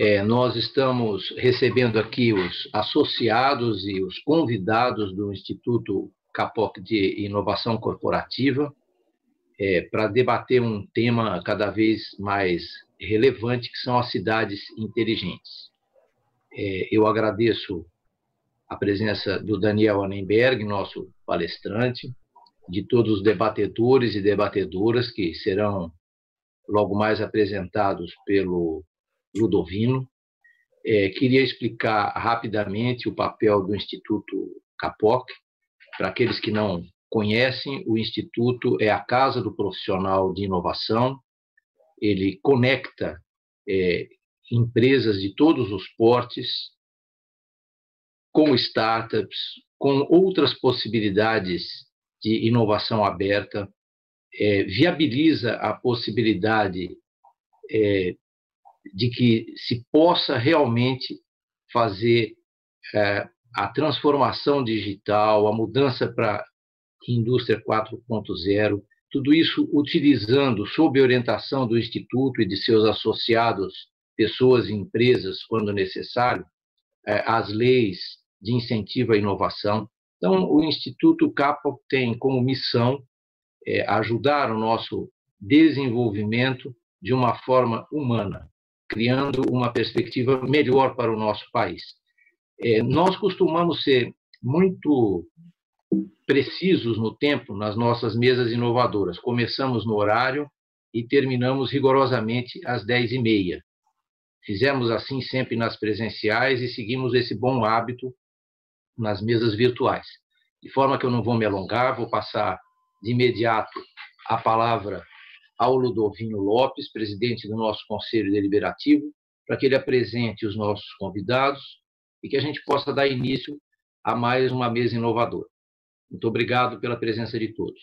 É, nós estamos recebendo aqui os associados e os convidados do Instituto Capoc de Inovação Corporativa é, para debater um tema cada vez mais relevante, que são as cidades inteligentes. É, eu agradeço a presença do Daniel Annenberg, nosso palestrante, de todos os debatedores e debatedoras que serão logo mais apresentados pelo Ludovino. É, queria explicar rapidamente o papel do Instituto Capoc. Para aqueles que não conhecem, o Instituto é a casa do profissional de inovação. Ele conecta é, empresas de todos os portes com startups, com outras possibilidades de inovação aberta, é, viabiliza a possibilidade é, de que se possa realmente fazer é, a transformação digital, a mudança para indústria 4.0, tudo isso utilizando, sob orientação do Instituto e de seus associados, pessoas e empresas, quando necessário, é, as leis de incentivo à inovação. Então, o Instituto CAPA tem como missão é, ajudar o nosso desenvolvimento de uma forma humana, criando uma perspectiva melhor para o nosso país. É, nós costumamos ser muito precisos no tempo nas nossas mesas inovadoras. Começamos no horário e terminamos rigorosamente às dez e meia. Fizemos assim sempre nas presenciais e seguimos esse bom hábito nas mesas virtuais. De forma que eu não vou me alongar, vou passar de imediato a palavra ao Ludovino Lopes, presidente do nosso Conselho Deliberativo, para que ele apresente os nossos convidados e que a gente possa dar início a mais uma mesa inovadora. Muito obrigado pela presença de todos.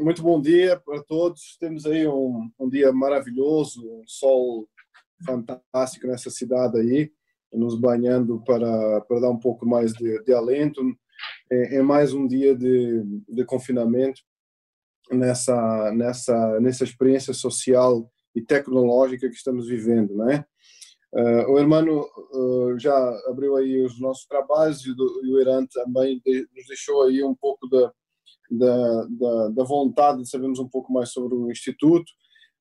Muito bom dia para todos. Temos aí um, um dia maravilhoso, um sol fantástico nessa cidade aí nos banhando para, para dar um pouco mais de, de alento. É, é, mais um dia de, de confinamento nessa, nessa, nessa experiência social e tecnológica que estamos vivendo, né? Uh, o Hermano uh, já abriu aí os nossos trabalhos e, o Iran também de, nos deixou aí um pouco da, da, da, da vontade de sabermos um pouco mais sobre o Instituto.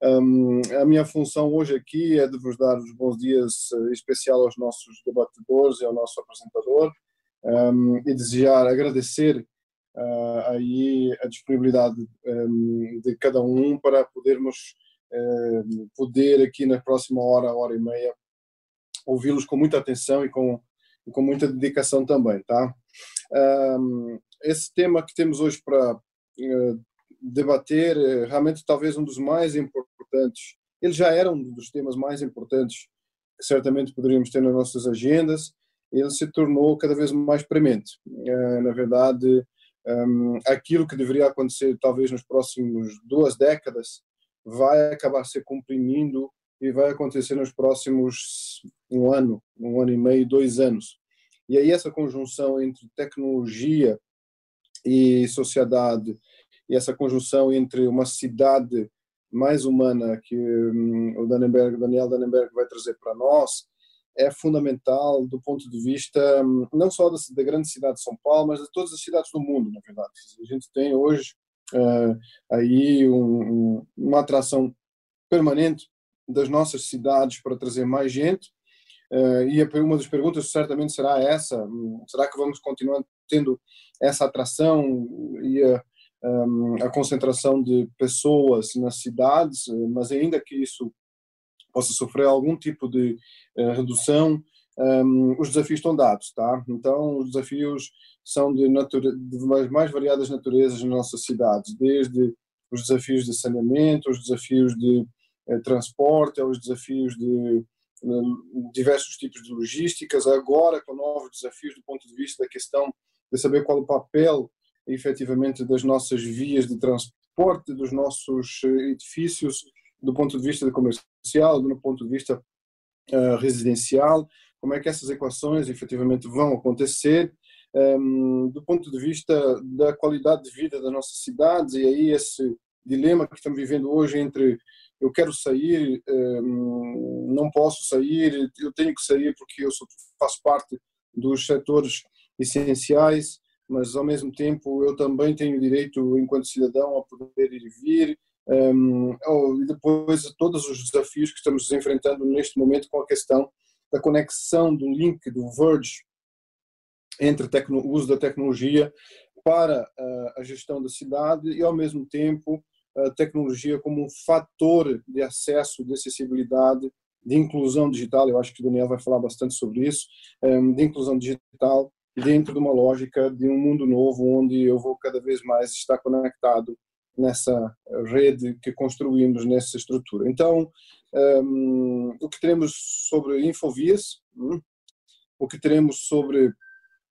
Um, a minha função hoje aqui é de vos dar os bons dias, uh, especial aos nossos debatedores e ao nosso apresentador, um, e desejar agradecer uh, aí a disponibilidade um, de cada um para podermos uh, poder aqui na próxima hora, hora e meia, ouvi-los com muita atenção e com, e com muita dedicação também, tá? esse tema que temos hoje para debater, eh, realmente talvez um dos mais importantes. Ele já era um dos temas mais importantes que certamente poderíamos ter nas nossas agendas. Ele se tornou cada vez mais premente. Eh, na verdade, ehm, aquilo que deveria acontecer talvez nos próximos duas décadas vai acabar se comprimindo e vai acontecer nos próximos um ano, um ano e meio, dois anos. E aí essa conjunção entre tecnologia e sociedade e essa conjunção entre uma cidade mais humana que um, o Dannenberg, Daniel Dannenberg vai trazer para nós é fundamental do ponto de vista um, não só da, da, grande cidade de São Paulo, mas de todas as cidades do mundo, na verdade. A gente tem hoje uh, aí um, uma atração permanente das nossas cidades para trazer mais gente. Uh, e uma das perguntas certamente será essa: hum, será que vamos continuar tendo essa atração e a, um, a concentração de pessoas nas cidades, mas ainda que isso possa sofrer algum tipo de uh, redução, um, os desafios estão dados, tá? Então, os desafios são de, de mais, variadas naturezas nas nossas cidades, desde os desafios de saneamento, os desafios de uh, transporte, os desafios de uh, diversos tipos de logísticas, agora com novos desafios do ponto de vista da questão de saber qual o papel efetivamente das nossas vias de transporte, dos nossos eh, edifícios, do ponto de vista comercial, do ponto de vista uh, residencial, como é que essas equações efetivamente vão acontecer, um, ehm, do ponto de vista da qualidade de vida das nossas cidades, e aí esse dilema que estamos vivendo hoje entre eu quero sair, ehm, não posso sair, eu tenho que sair porque eu sou, faço parte dos setores essenciais, mas ao mesmo tempo eu também tenho direito, enquanto cidadão, a poder ir e vir. Um, ehm, e depois todos os desafios que estamos enfrentando neste momento com a questão da conexão do link do Verge entre o uso da tecnologia para a gestão da cidade e ao mesmo tempo a tecnologia como um fator de acesso, de acessibilidade, de inclusão digital. Eu acho que o Daniel vai falar bastante sobre isso, ehm, de inclusão digital dentro de uma lógica de um mundo novo onde eu vou cada vez mais estar conectado nessa rede que construímos nessa estrutura. Então, um, o que teremos sobre infovias, um, o que teremos sobre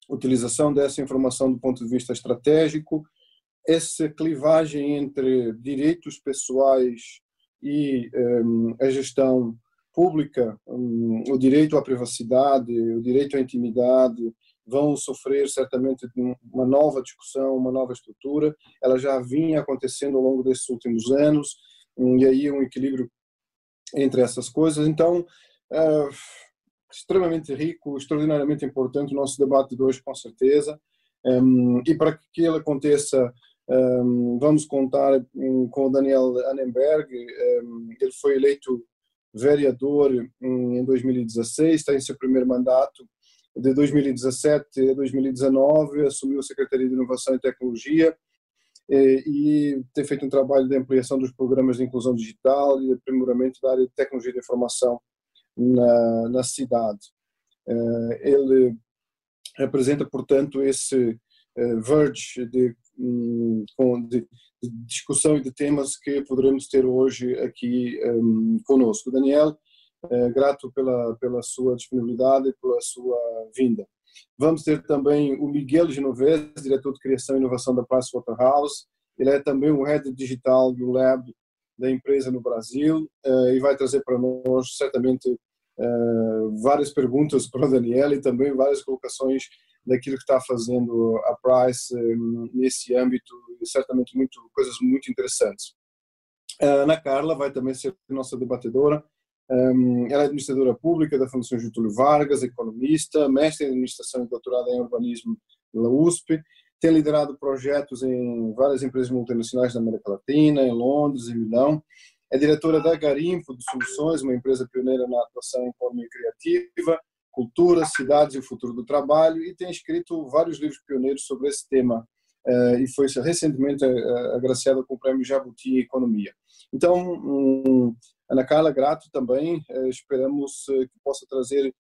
utilização dessa informação do ponto de vista estratégico, essa clivagem entre direitos pessoais e um, a gestão pública, um, o direito à privacidade, o direito à intimidade, vão sofrer certamente uma nova discussão, uma nova estrutura. Ela já vinha acontecendo ao longo desses últimos anos, hum, e aí um equilíbrio entre essas coisas. Então, uh, extremamente rico, extraordinariamente importante o nosso debate de hoje, com certeza. Um, e para que ele aconteça um, vamos contar com o Daniel Annenberg, um, ele foi eleito vereador em 2016, está em seu primeiro mandato. De 2017 a 2019, assumiu a Secretaria de Inovação e Tecnologia e, e tem feito um trabalho de ampliação dos programas de inclusão digital e aprimoramento da área de tecnologia de informação na, na cidade. Ele representa, portanto, esse verge de de, de, discussão e de temas que poderemos ter hoje aqui um, conosco. Daniel, é, grato pela, pela sua disponibilidade e pela sua vinda. Vamos ter também o Miguel Genovese, diretor de Criação e Inovação da Pricewaterhouse. Ele é também o head digital do Lab da empresa no Brasil uh, e vai trazer para nós certamente uh, várias perguntas para o Daniel e também várias colocações daquilo que está fazendo a Price hum, nesse âmbito e certamente muito, coisas muito interessantes. A Ana Carla vai também ser nossa debatedora. Ela é administradora pública da Fundação Getúlio Vargas, economista, mestre em administração e doutorada em urbanismo pela USP. Tem liderado projetos em várias empresas multinacionais da América Latina, em Londres, em Milão. É diretora da Garimpo de Soluções, uma empresa pioneira na atuação em economia criativa Cultura, Cidades e o Futuro do Trabalho, e tem escrito vários livros pioneiros sobre esse tema, eh, e foi recentemente eh, agraciada com o Prêmio Jabuti em Economia. Então, hum, Ana Carla, grato também, eh, esperamos que possa trazer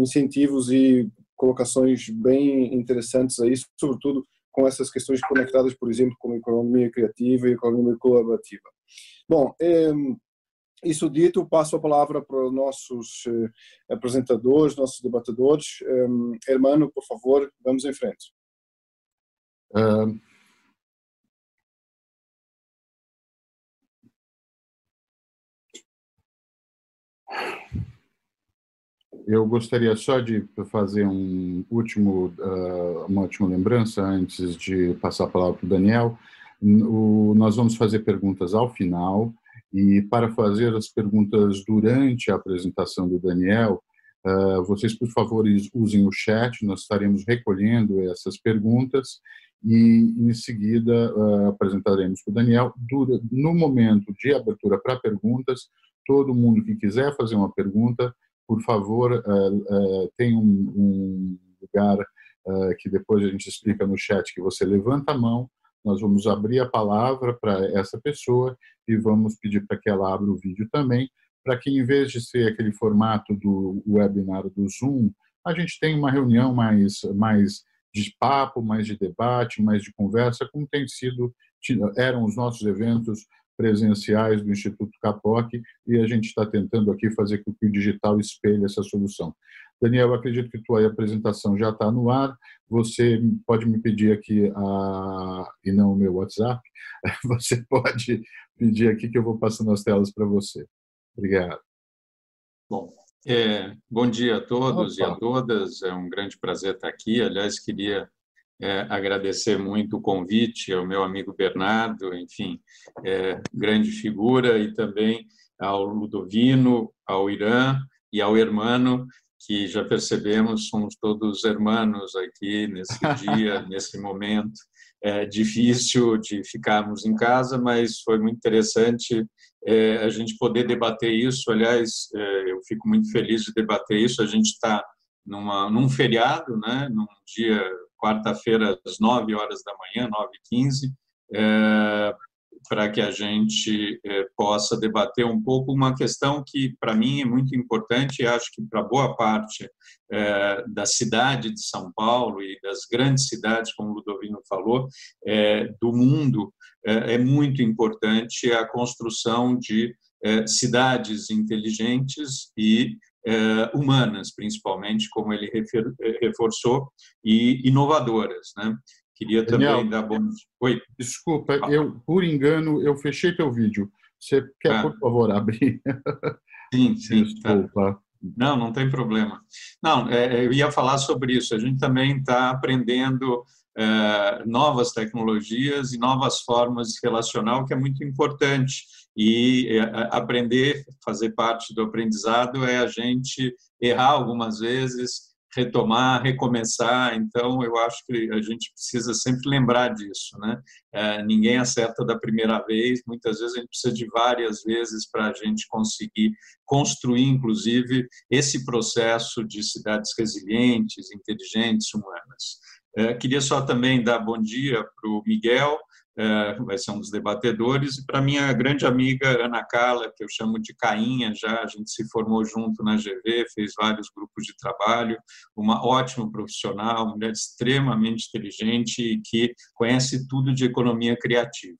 incentivos e colocações bem interessantes aí, sobretudo com essas questões conectadas, por exemplo, com a economia criativa e a economia colaborativa. Bom, isso dito, passo a palavra para os nossos eh, apresentadores, nossos debatedores. Um, Hermano, por favor, vamos em frente. Uh, eu gostaria só de fazer um último, uh, uma última lembrança antes de passar a palavra para o Daniel. Nós vamos fazer perguntas ao final. E para fazer as perguntas durante a apresentação do Daniel, uh, vocês, por favor, usem o chat, nós estaremos recolhendo essas perguntas e, em seguida, uh, apresentaremos para o Daniel. No momento de abertura para perguntas, todo mundo que quiser fazer uma pergunta, por favor, uh, tem um, lugar que depois a gente explica no chat que você levanta a mão nós vamos abrir a palavra para essa pessoa e vamos pedir para que ela abra o vídeo também, para que em vez de ser aquele formato do webinar do Zoom, a gente tenha uma reunião mais, mais de papo, mais de debate, mais de conversa, como tem sido, eram os nossos eventos presenciais do Instituto Capoc e a gente está tentando aqui fazer com que o digital espelhe essa solução. Daniel, acredito que tua apresentação já está no ar. Você pode me pedir aqui, a, e não o meu WhatsApp, você pode pedir aqui que eu vou passando as telas para você. Obrigado. Bom, é, bom dia a todos Opa. e a todas. É um grande prazer estar aqui. Aliás, queria é, agradecer muito o convite ao meu amigo Bernardo, enfim, é, grande figura, e também ao Ludovino, ao Irã e ao Hermano, que já percebemos somos todos hermanos aqui nesse dia, nesse momento. É difícil de ficarmos em casa, mas foi muito interessante é, a gente poder debater isso. Aliás, é, eu fico muito feliz de debater isso. A gente está num feriado, né, num dia quarta-feira, às 9 horas da manhã, 9 e 15, é, para que a gente é, possa debater um pouco uma questão que, para mim, é muito importante e acho que para boa parte é, da cidade de São Paulo e das grandes cidades, como o Ludovino falou, é, do mundo, é, é, muito importante a construção de é, cidades inteligentes e humanas, principalmente, como ele eh, reforçou, e inovadoras. Né? Queria Daniel, também dar bom Oi. Desculpa, eu por engano eu fechei teu vídeo. Você quer, ah. por favor, abrir? Sim, sim. Tá. Desculpa. Tá. Não, não tem problema. Não, é, eu ia falar sobre isso. A gente também está aprendendo é, novas tecnologias e novas formas de relacionar, o que é muito importante e é, aprender, fazer parte do aprendizado é a gente errar algumas vezes, retomar, recomeçar. Então, eu acho que a gente precisa sempre lembrar disso, né? É, ninguém acerta da primeira vez. Muitas vezes a gente precisa de várias vezes para a gente conseguir construir, inclusive, esse processo de cidades resilientes, inteligentes, humanas. É, queria só também dar bom dia para o Miguel, é, vai ser um dos debatedores, e para minha grande amiga Ana Carla, que eu chamo de Cainha já, a gente se formou junto na GV, fez vários grupos de trabalho, uma ótima profissional, mulher extremamente inteligente e que conhece tudo de economia criativa.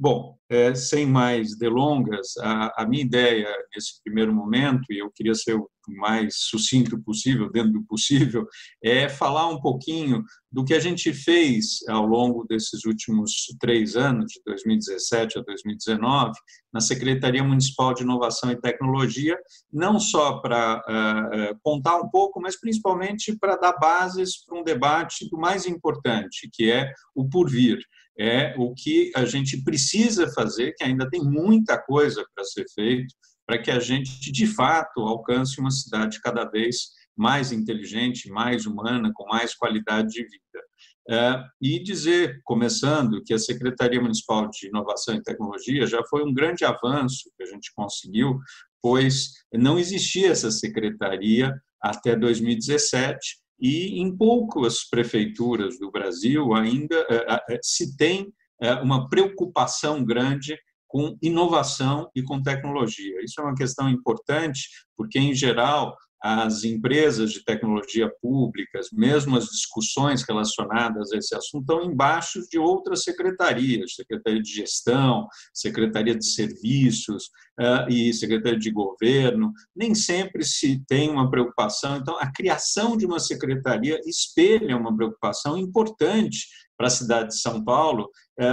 Bom, é, sem mais delongas, a, a, minha ideia nesse primeiro momento, e eu queria ser o mais sucinto possível, dentro do possível, é falar um pouquinho do que a gente fez ao longo desses últimos três anos, de 2017 a 2019, na Secretaria Municipal de Inovação e Tecnologia, não só para uh, contar um pouco, mas principalmente para dar bases para um debate do mais importante, que é o porvir é o que a gente precisa fazer, que ainda tem muita coisa para ser feito, para que a gente, de fato, alcance uma cidade cada vez mais inteligente, mais humana, com mais qualidade de vida. É, e dizer, começando, que a Secretaria Municipal de Inovação e Tecnologia já foi um grande avanço que a gente conseguiu, pois não existia essa secretaria até 2017 e em poucas prefeituras do Brasil ainda é, é, se tem uma preocupação grande com inovação e com tecnologia. Isso é uma questão importante, porque, em geral, as empresas de tecnologia públicas, mesmo as discussões relacionadas a esse assunto, estão embaixo de outras secretarias, Secretaria de Gestão, Secretaria de Serviços uh, e Secretaria de Governo. Nem sempre se tem uma preocupação. Então, a criação de uma secretaria espelha uma preocupação importante para a cidade de São Paulo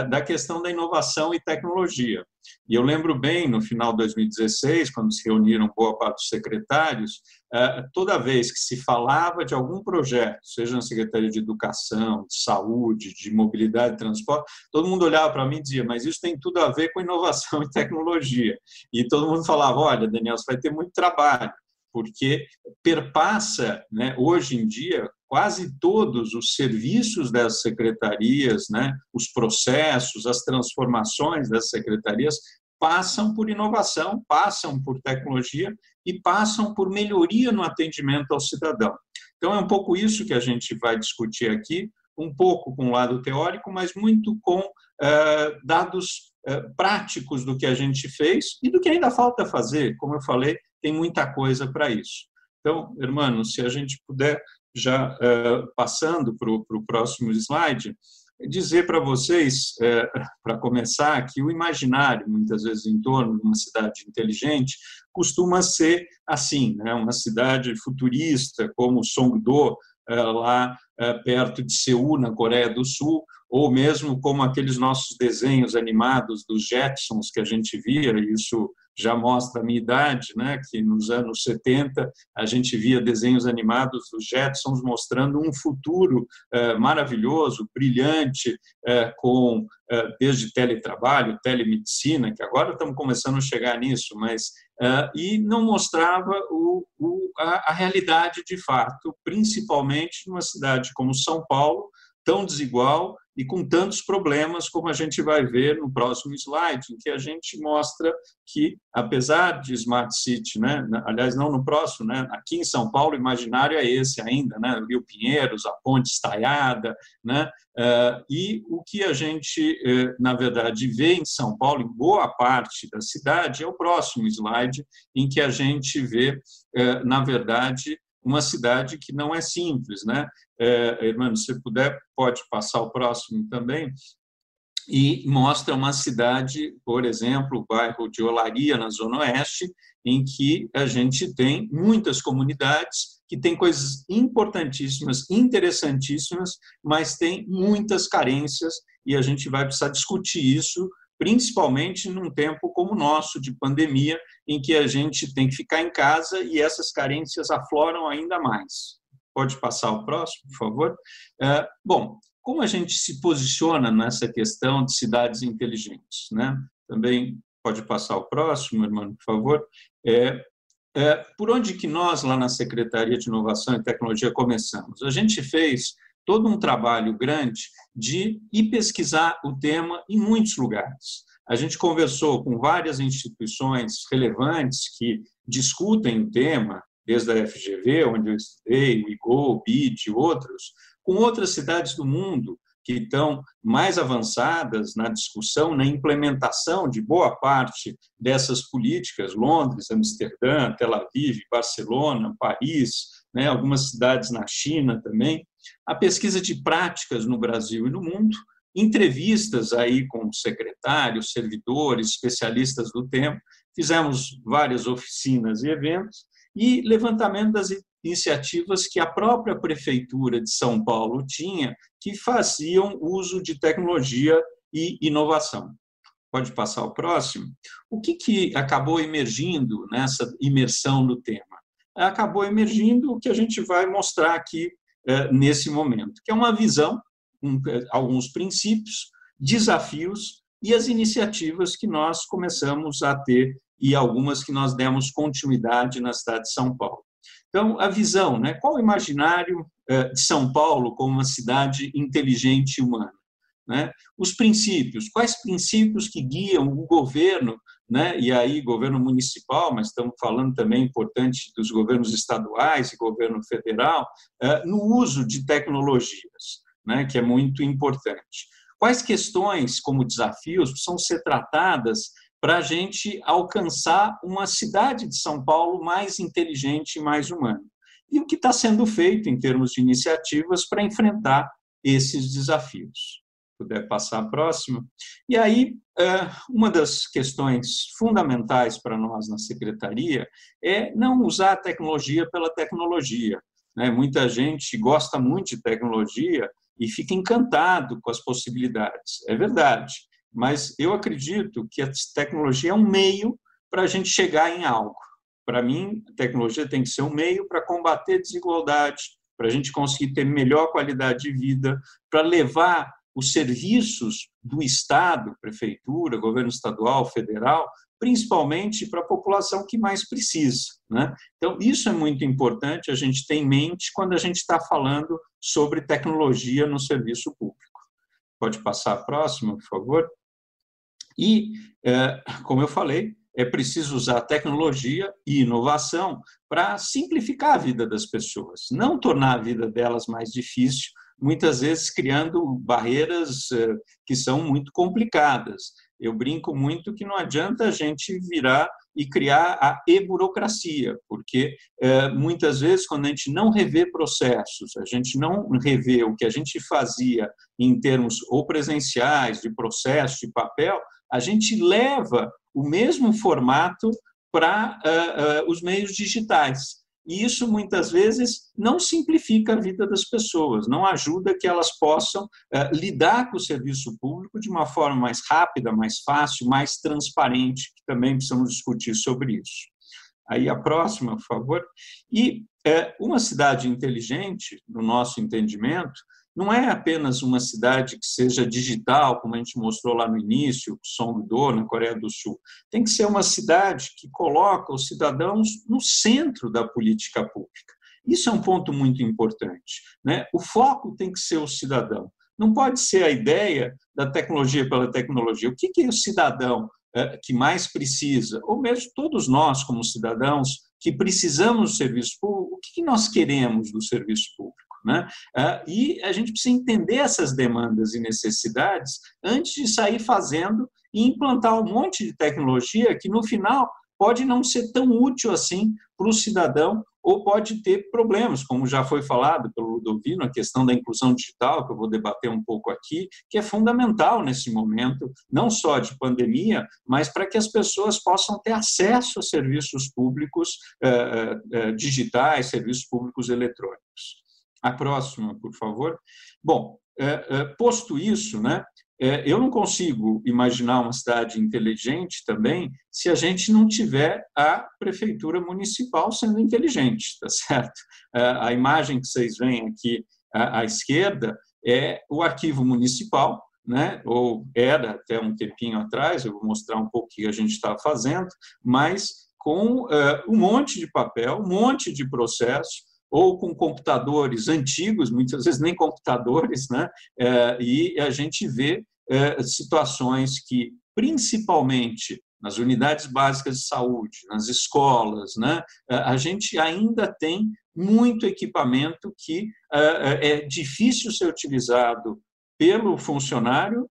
da questão da inovação e tecnologia. E eu lembro bem, no final de 2016, quando se reuniram boa parte dos secretários, eh, toda vez que se falava de algum projeto, seja na Secretaria de Educação, de Saúde, de Mobilidade e Transporte, todo mundo olhava para mim e dizia, mas isso tem tudo a ver com inovação e tecnologia. E todo mundo falava, olha, Daniel, você vai ter muito trabalho, porque perpassa, né, hoje em dia, quase todos os serviços das secretarias, né, os processos, as transformações das secretarias passam por inovação, passam por tecnologia e passam por melhoria no atendimento ao cidadão. Então, é um pouco isso que a gente vai discutir aqui, um pouco com o lado teórico, mas muito com uh, dados uh, práticos do que a gente fez e do que ainda falta fazer. Como eu falei, tem muita coisa para isso. Então, irmão, se a gente puder já uh, passando para o próximo slide, dizer para vocês, é, para começar, que o imaginário, muitas vezes em torno de uma cidade inteligente, costuma ser assim, né? uma cidade futurista, como Songdo, é, lá perto de Seul, na Coreia do Sul, ou mesmo como aqueles nossos desenhos animados dos Jetsons que a gente via, isso já mostra a minha idade, né, que nos anos 70 a gente via desenhos animados dos Jetsons mostrando um futuro eh, maravilhoso, brilhante, eh, com eh, desde teletrabalho, telemedicina, que agora estamos começando a chegar nisso, mas e não mostrava o, o, a, a realidade de fato, principalmente numa cidade como São Paulo, tão desigual e com tantos problemas, como a gente vai ver no próximo slide, em que a gente mostra que, apesar de Smart City, né, aliás, não no próximo, né, aqui em São Paulo, o imaginário é esse ainda, né, Rio Pinheiros, a ponte estaiada, né, uh, e o que a gente, uh, na verdade, vê em São Paulo, em boa parte da cidade, é o próximo slide, em que a gente vê, uh, na verdade, uma cidade que não é simples, né? É, se puder, pode passar o próximo também. E mostra uma cidade, por exemplo, o bairro de Olaria, na Zona Oeste, em que a gente tem muitas comunidades que têm coisas importantíssimas, interessantíssimas, mas tem muitas carências e a gente vai precisar discutir isso principalmente num tempo como o nosso, de pandemia, em que a gente tem que ficar em casa e essas carências afloram ainda mais. Pode passar o próximo, por favor? É, bom, como a gente se posiciona nessa questão de cidades inteligentes? Né? Também pode passar o próximo, irmão, por favor. É, é, por onde que nós, lá na Secretaria de Inovação e Tecnologia, começamos? A gente fez todo um trabalho grande de ir pesquisar o tema em muitos lugares. A gente conversou com várias instituições relevantes que discutem o tema, desde a FGV, onde eu estudei, o IGO, o BID e outros, com outras cidades do mundo que estão mais avançadas na discussão, na implementação de boa parte dessas políticas, Londres, Amsterdã, Tel Aviv, Barcelona, Paris, né, algumas cidades na China também a pesquisa de práticas no Brasil e no mundo, entrevistas aí com secretários, servidores, especialistas do tempo, fizemos várias oficinas e eventos e levantamento das iniciativas que a própria prefeitura de São Paulo tinha que faziam uso de tecnologia e inovação. Pode passar o próximo. O que, que acabou emergindo nessa imersão no tema? Acabou emergindo o que a gente vai mostrar aqui nesse momento, que é uma visão, é, alguns princípios, desafios e as iniciativas que nós começamos a ter e algumas que nós demos continuidade na cidade de São Paulo. Então, a visão, né? qual o imaginário é, de São Paulo como uma cidade inteligente e humana? Né? Os princípios, quais princípios que guiam o governo, né? e aí governo municipal, mas estamos falando também importante dos governos estaduais e governo federal, eh, no uso de tecnologias, né? que é muito importante. Quais questões, como desafios, precisam ser tratadas para a gente alcançar uma cidade de São Paulo mais inteligente e mais humana? E o que está sendo feito em termos de iniciativas para enfrentar esses desafios? Puder passar a próxima. E aí, é, uma das questões fundamentais para nós na secretaria é não usar a tecnologia pela tecnologia. Né? Muita gente gosta muito de tecnologia e fica encantado com as possibilidades. É verdade, mas eu acredito que a tecnologia é um meio para a gente chegar em algo. Para mim, a tecnologia tem que ser um meio para combater desigualdade, para a gente conseguir ter melhor qualidade de vida, para levar os serviços do Estado, prefeitura, governo estadual, federal, principalmente para a população que mais precisa. Né? Então, isso é muito importante a gente ter em mente quando a gente está falando sobre tecnologia no serviço público. Pode passar a próxima, por favor? E, é, como eu falei, é preciso usar tecnologia e inovação para simplificar a vida das pessoas, não tornar a vida delas mais difícil, muitas vezes criando barreiras eh, que são muito complicadas. Eu brinco muito que não adianta a gente virar e criar a e-burocracia, porque eh, muitas vezes, quando a gente não revê processos, a gente não revê o que a gente fazia em termos ou presenciais, de processo, de papel, a gente leva o mesmo formato para uh, os meios digitais. E isso muitas vezes não simplifica a vida das pessoas, não ajuda que elas possam eh, lidar com o serviço público de uma forma mais rápida, mais fácil, mais transparente, que também precisamos discutir sobre isso. Aí a próxima, por favor. E é, uma cidade inteligente, no nosso entendimento, não é apenas uma cidade que seja digital, como a gente mostrou lá no início, Songdo, na Coreia do Sul. Tem que ser uma cidade que coloca os cidadãos no centro da política pública. Isso é um ponto muito importante. Né? O foco tem que ser o cidadão. Não pode ser a ideia da tecnologia pela tecnologia. O que é o cidadão é, que mais precisa? Ou mesmo todos nós, como cidadãos, que precisamos do serviço público, o que nós queremos do serviço público? Né? Ah, e a gente precisa entender essas demandas e necessidades antes de sair fazendo e implantar um monte de tecnologia que, no final, pode não ser tão útil assim para o cidadão ou pode ter problemas, como já foi falado pelo Ludovino, a questão da inclusão digital, que eu vou debater um pouco aqui, que é fundamental nesse momento, não só de pandemia, mas para que as pessoas possam ter acesso a serviços públicos eh, eh, digitais, serviços públicos eletrônicos. A próxima, por favor. Bom, é, é, posto isso, né, é, eu não consigo imaginar uma cidade inteligente também se a gente não tiver a prefeitura municipal sendo inteligente, tá certo? A imagem que vocês veem aqui à, esquerda é o arquivo municipal, né? ou era até um tempinho atrás, eu vou mostrar um pouco o que a gente está fazendo, mas com um monte de papel, um monte de processo, ou com computadores antigos, muitas vezes nem computadores, né? É, e a gente vê é, situações que, principalmente nas unidades básicas de saúde, nas escolas, né? É, a gente ainda tem muito equipamento que é difícil ser utilizado pelo funcionário,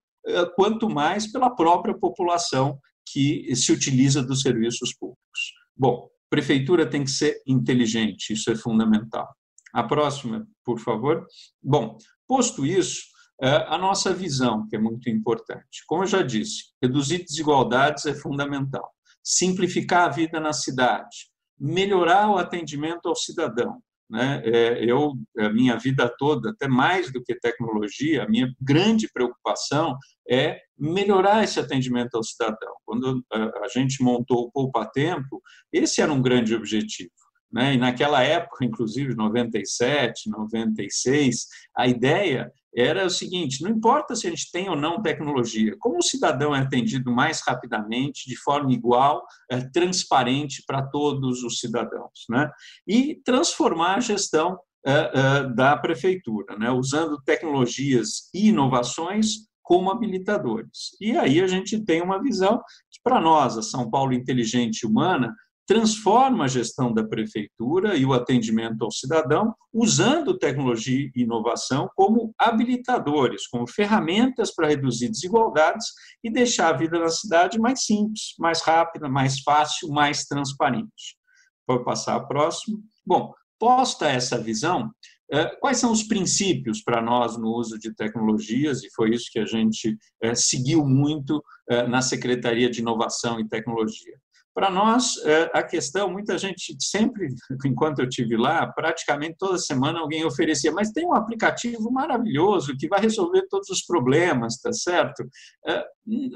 quanto mais pela própria população que se utiliza dos serviços públicos. Bom, Prefeitura tem que ser inteligente, isso é fundamental. A próxima, por favor. Bom, posto isso, é, a nossa visão, que é muito importante. Como eu já disse, reduzir desigualdades é fundamental. Simplificar a vida na cidade, melhorar o atendimento ao cidadão, né? É, eu, a minha vida toda, até mais do que tecnologia, a minha grande preocupação é melhorar esse atendimento ao cidadão. Quando a gente montou o Poupa Tempo, esse era um grande objetivo. Né? E naquela época, inclusive 97, 96, a ideia era o seguinte: não importa se a gente tem ou não tecnologia, como o cidadão é atendido mais rapidamente, de forma igual, é, transparente para todos os cidadãos, né? e transformar a gestão é, da prefeitura, né? usando tecnologias e inovações como habilitadores. E aí a gente tem uma visão que, para nós, a São Paulo inteligente e humana, transforma a gestão da prefeitura e o atendimento ao cidadão usando tecnologia e inovação como habilitadores, como ferramentas para reduzir desigualdades e deixar a vida na cidade mais simples, mais rápida, mais fácil, mais transparente. Vou passar a próxima. Bom, posta essa visão, eh, quais são os princípios para nós no uso de tecnologias, e foi isso que a gente eh, seguiu muito eh, na Secretaria de Inovação e Tecnologia. Para nós, é, a questão, muita gente sempre, enquanto eu tive lá, praticamente toda semana alguém oferecia, mas tem um aplicativo maravilhoso que vai resolver todos os problemas, tá certo? É,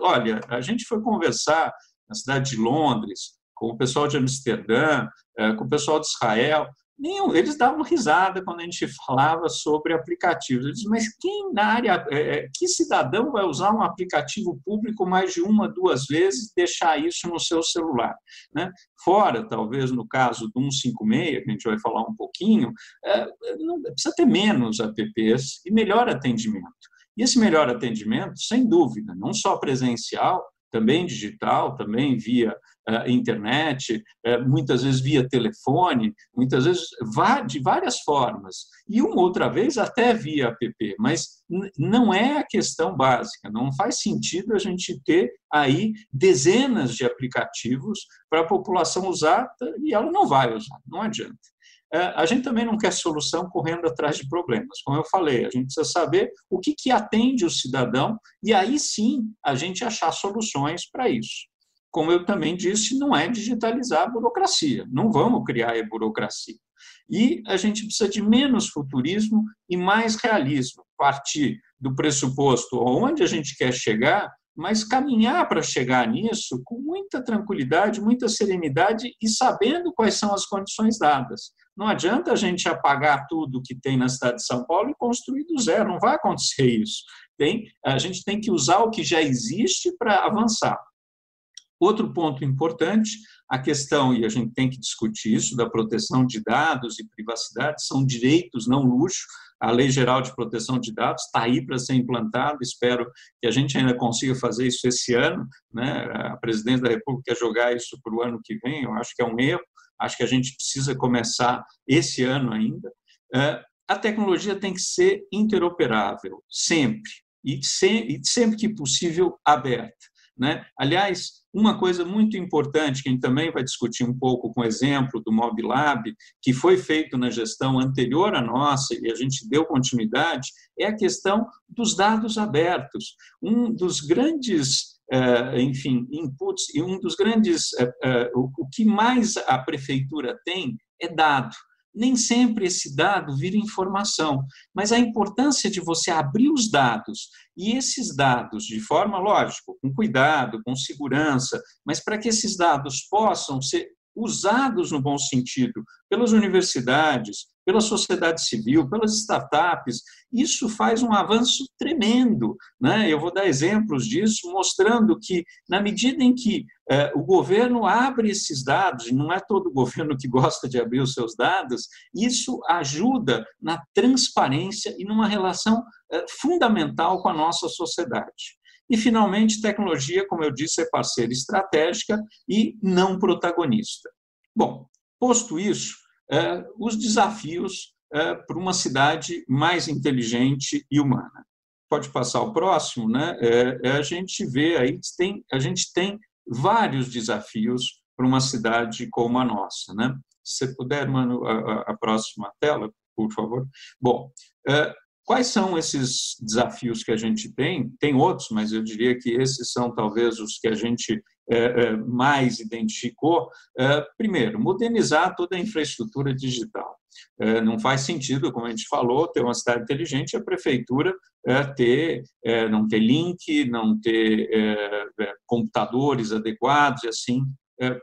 olha, a gente foi conversar na cidade de Londres, com o pessoal de Amsterdã, é, com o pessoal de Israel, Nenhum. Eles davam risada quando a gente falava sobre aplicativos. Eles diziam, mas quem na área, é, é, que cidadão vai usar um aplicativo público mais de uma, duas vezes deixar isso no seu celular? Né? Fora, talvez, no caso do 156, que a gente vai falar um pouquinho, é, não, precisa ter menos apps e melhor atendimento. E esse melhor atendimento, sem dúvida, não só presencial, também digital, também via internet, uh, muitas vezes via telefone, muitas vezes de várias formas. E uma outra vez até via app, mas não é a questão básica, não faz sentido a gente ter aí dezenas de aplicativos para a população usar e ela não vai usar, não adianta. É, a gente também não quer solução correndo atrás de problemas. Como eu falei, a gente precisa saber o que, que atende o cidadão e aí sim a gente achar soluções para isso. Como eu também disse, não é digitalizar a burocracia, não vamos criar a burocracia. E a gente precisa de menos futurismo e mais realismo, partir do pressuposto onde a gente quer chegar, mas caminhar para chegar nisso com muita tranquilidade, muita serenidade e sabendo quais são as condições dadas. Não adianta a gente apagar tudo que tem na cidade de São Paulo e construir do zero, não vai acontecer isso. Tem, a gente tem que usar o que já existe para avançar. Outro ponto importante, a questão, e a gente tem que discutir isso, da proteção de dados e privacidade, são direitos, não luxo. A Lei Geral de Proteção de Dados está aí para ser implantada, espero que a gente ainda consiga fazer isso esse ano. Né? A presidente da República quer jogar isso para o ano que vem, eu acho que é um erro, acho que a gente precisa começar esse ano ainda. É, a tecnologia tem que ser interoperável, sempre, e sempre que possível aberta. Né? Aliás, uma coisa muito importante, que a gente também vai discutir um pouco com o exemplo do MobLab, que foi feito na gestão anterior à nossa e a gente deu continuidade, é a questão dos dados abertos. Um dos grandes eh, enfim, inputs, e um dos grandes, eh, eh, o que mais a prefeitura tem é dado nem sempre esse dado vira informação, mas a importância de você abrir os dados e esses dados, de forma, lógico, com cuidado, com segurança, mas para que esses dados possam ser usados no bom sentido pelas universidades, pela sociedade civil, pelas startups. Isso faz um avanço tremendo. Né? Eu vou dar exemplos disso, mostrando que, na medida em que eh, o governo abre esses dados, e não é todo governo que gosta de abrir os seus dados, isso ajuda na transparência e numa relação eh, fundamental com a nossa sociedade. E, finalmente, tecnologia, como eu disse, é parceira estratégica e não protagonista. Bom, posto isso, é, os desafios é, para uma cidade mais inteligente e humana. Pode passar o próximo, né? É, a gente vê aí, tem, a gente tem vários desafios para uma cidade como a nossa, né? Se puder, mano, a, a próxima tela, por favor. Bom, Quais são esses desafios que a gente tem? Tem outros, mas eu diria que esses são talvez os que a gente é, é, mais identificou. É, primeiro, modernizar toda a infraestrutura digital. Não faz sentido, como a gente falou, ter uma cidade inteligente a prefeitura ter, não ter link, não ter computadores adequados e assim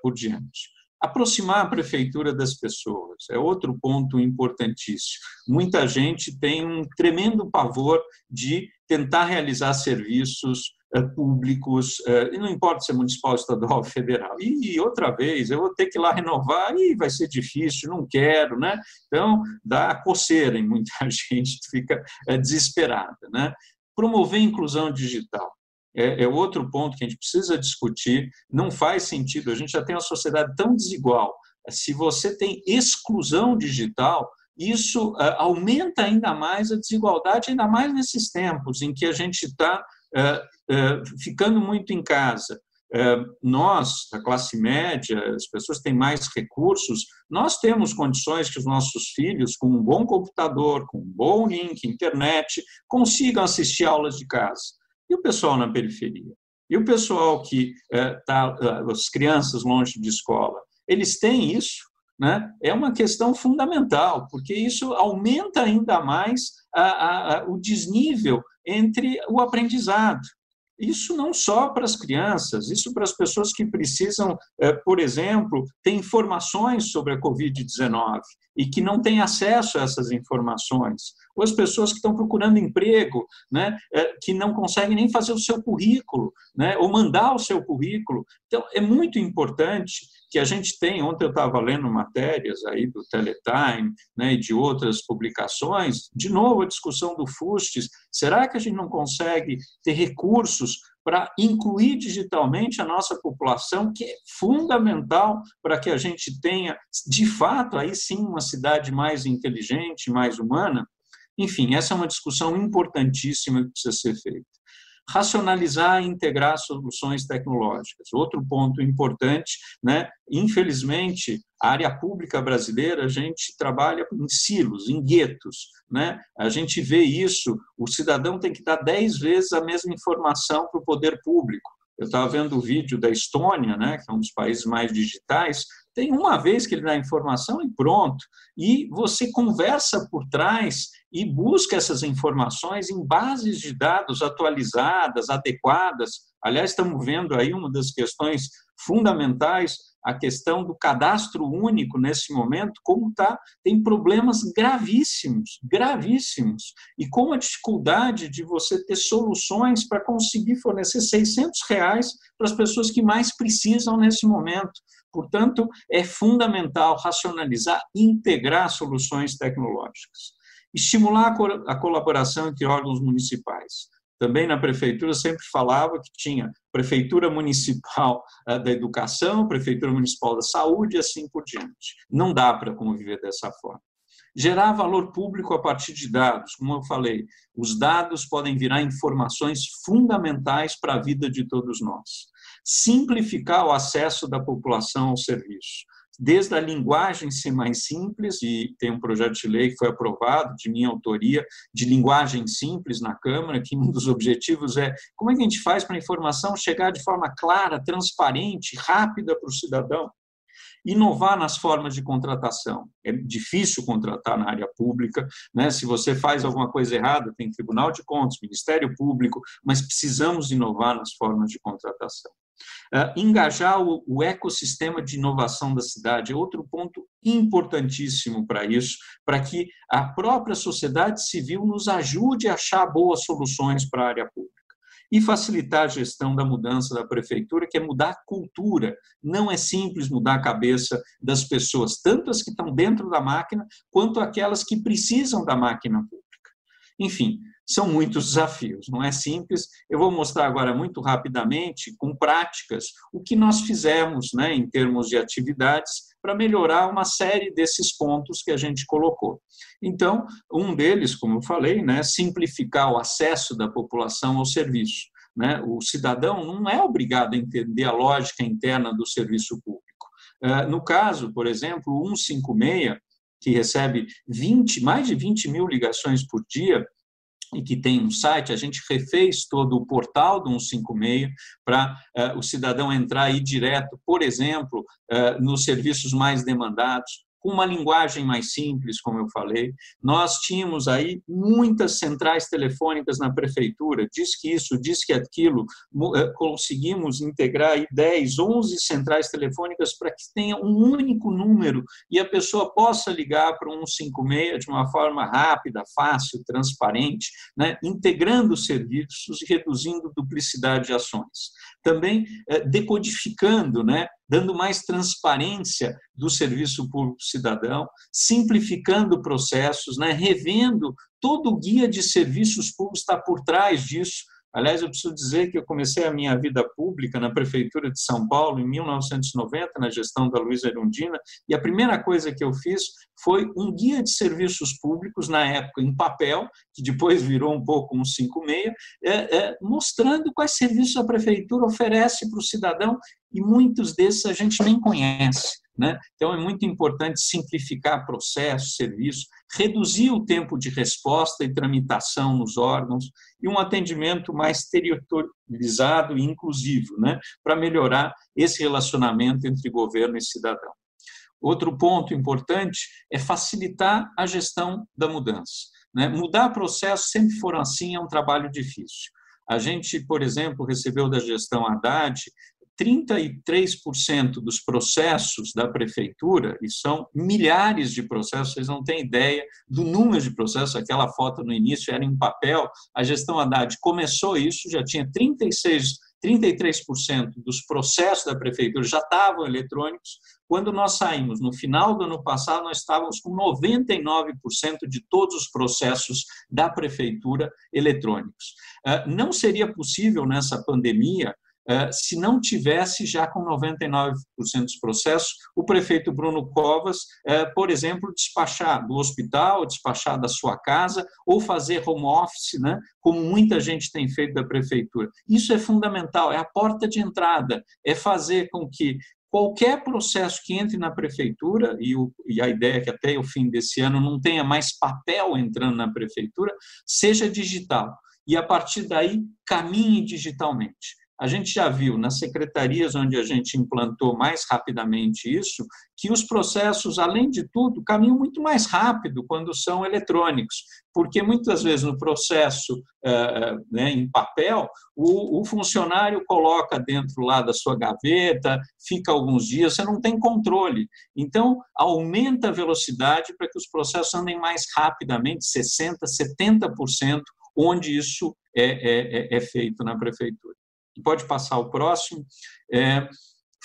por diante. Aproximar a prefeitura das pessoas é outro ponto importantíssimo. Muita gente tem um tremendo pavor de tentar realizar serviços eh, públicos, eh, e não importa se é municipal, estadual federal. E outra vez, eu vou ter que ir lá renovar, e vai ser difícil, não quero, né? Então, dá coceira em muita gente, fica eh, desesperada, né? Promover inclusão digital é, é outro ponto que a gente precisa discutir. Não faz sentido, a gente já tem uma sociedade tão desigual. Se você tem exclusão digital, isso uh, aumenta ainda mais a desigualdade, ainda mais nesses tempos em que a gente está uh, uh, ficando muito em casa. nós, a classe média, as pessoas têm mais recursos, nós temos condições que os nossos filhos, com um bom computador, com um bom link, internet, consigam assistir aulas de casa. E o pessoal na periferia? E o pessoal que está, é, é, as crianças longe de escola, eles têm isso? Né? É uma questão fundamental, porque isso aumenta ainda mais a, a, o desnível entre o aprendizado. Isso não só para as crianças, isso para as pessoas que precisam, é, por exemplo, ter informações sobre a Covid-19 e que não têm acesso a essas informações ou as pessoas que estão procurando emprego, né, é, que não conseguem nem fazer o seu currículo, né, ou mandar o seu currículo. Então, é muito importante que a gente tenha, ontem eu estava lendo matérias aí do Teletime né, e de outras publicações, de novo a discussão do FUSTES, será que a gente não consegue ter recursos para incluir digitalmente a nossa população, que é fundamental para que a gente tenha, de fato, aí sim, uma cidade mais inteligente, mais humana. Enfim, essa é uma discussão importantíssima que precisa ser feita. Racionalizar e integrar soluções tecnológicas. Outro ponto importante, né? infelizmente, a área pública brasileira, a gente trabalha em silos, em guetos. Né? A gente vê isso, o cidadão tem que dar dez vezes a mesma informação para o poder público. Eu estava vendo o vídeo da Estônia, né, que é um dos países mais digitais, tem uma vez que ele dá a informação e pronto. E você conversa por trás e busca essas informações em bases de dados atualizadas, adequadas. Aliás, estamos vendo aí uma das questões fundamentais a questão do cadastro único nesse momento, como está, tem problemas gravíssimos, gravíssimos, e com a dificuldade de você ter soluções para conseguir fornecer 600 reais para as pessoas que mais precisam nesse momento. Portanto, é fundamental racionalizar e integrar soluções tecnológicas. Estimular a colaboração entre órgãos municipais também na prefeitura sempre falava que tinha prefeitura municipal eh, da educação, prefeitura municipal da saúde e assim por diante. Não dá para conviver dessa forma. Gerar valor público a partir de dados, como eu falei, os dados podem virar informações fundamentais para a vida de todos nós. Simplificar o acesso da população ao serviço desde a linguagem ser mais simples, e tem um projeto de lei que foi aprovado, de minha autoria, de linguagem simples na Câmara, que um dos objetivos é como é que a gente faz para a informação chegar de forma clara, transparente, rápida para o cidadão. Inovar nas formas de contratação. É difícil contratar na área pública, né? se você faz alguma coisa errada, tem Tribunal de Contas, Ministério Público, mas precisamos inovar nas formas de contratação. Uh, engajar o, o, ecossistema de inovação da cidade é outro ponto importantíssimo para isso, para que a própria sociedade civil nos ajude a achar boas soluções para a área pública. E facilitar a gestão da mudança da prefeitura, que é mudar a cultura. Não é simples mudar a cabeça das pessoas, tanto as que estão dentro da máquina, quanto aquelas que precisam da máquina pública. Enfim, são muitos desafios, não é simples. Eu vou mostrar agora muito rapidamente, com práticas, o que nós fizemos né, em termos de atividades para melhorar uma série desses pontos que a gente colocou. Então, um deles, como eu falei, né, simplificar o acesso da população ao serviço. Né? O cidadão não é obrigado a entender a lógica interna do serviço público. Eh, no caso, por exemplo, o 156, que recebe 20, mais de 20 mil ligações por dia, e que tem um site, a gente refez todo o portal do 156 para uh, o cidadão entrar aí direto, por exemplo, uh, nos serviços mais demandados, com uma linguagem mais simples, como eu falei. Nós tínhamos aí muitas centrais telefônicas na prefeitura, diz que isso, diz que aquilo, eh, conseguimos integrar aí 10, 11 centrais telefônicas para que tenha um único número e a pessoa possa ligar para um 156 de uma forma rápida, fácil, transparente, né? integrando os serviços e reduzindo duplicidade de ações também eh, decodificando, né, dando mais transparência do serviço público cidadão, simplificando processos, né, revendo todo o guia de serviços públicos está por trás disso, Aliás, eu preciso dizer que eu comecei a minha vida pública na Prefeitura de São Paulo em 1990, na gestão da Luísa Erundina, e a primeira coisa que eu fiz foi um guia de serviços públicos, na época em papel, que depois virou um pouco um 56, é, é, mostrando quais serviços a Prefeitura oferece para o cidadão, e muitos desses a gente nem conhece. Né? Então, é muito importante simplificar processos, serviços, reduzir o tempo de resposta e tramitação nos órgãos e um atendimento mais territorializado e inclusivo, né? para melhorar esse relacionamento entre governo e cidadão. Outro ponto importante é facilitar a gestão da mudança. Né? Mudar processo sempre for assim é um trabalho difícil. A gente, por exemplo, recebeu da gestão Haddad 33% dos processos da prefeitura, e são milhares de processos, vocês não têm ideia do número de processos, aquela foto no início era em papel, a gestão Haddad começou isso, já tinha 36 33% dos processos da prefeitura já estavam eletrônicos. Quando nós saímos no final do ano passado, nós estávamos com 99% de todos os processos da prefeitura eletrônicos. Ah, não seria possível nessa pandemia se não tivesse já com 99% dos processos, o prefeito Bruno Covas, eh, por exemplo, despachar do hospital, despachar da sua casa, ou fazer home office, né, como muita gente tem feito da prefeitura. Isso é fundamental, é a porta de entrada, é fazer com que qualquer processo que entre na prefeitura, e, o, e, a ideia é que até o fim desse ano não tenha mais papel entrando na prefeitura, seja digital. E a partir daí caminhe digitalmente a gente já viu nas secretarias onde a gente implantou mais rapidamente isso, que os processos, além de tudo, caminham muito mais rápido quando são eletrônicos, porque muitas vezes no processo eh, né, em papel, o, o, funcionário coloca dentro lá da sua gaveta, fica alguns dias, você não tem controle. Então, aumenta a velocidade para que os processos andem mais rapidamente, 60%, 70%, onde isso é, é, é, é feito na prefeitura pode passar o próximo, é,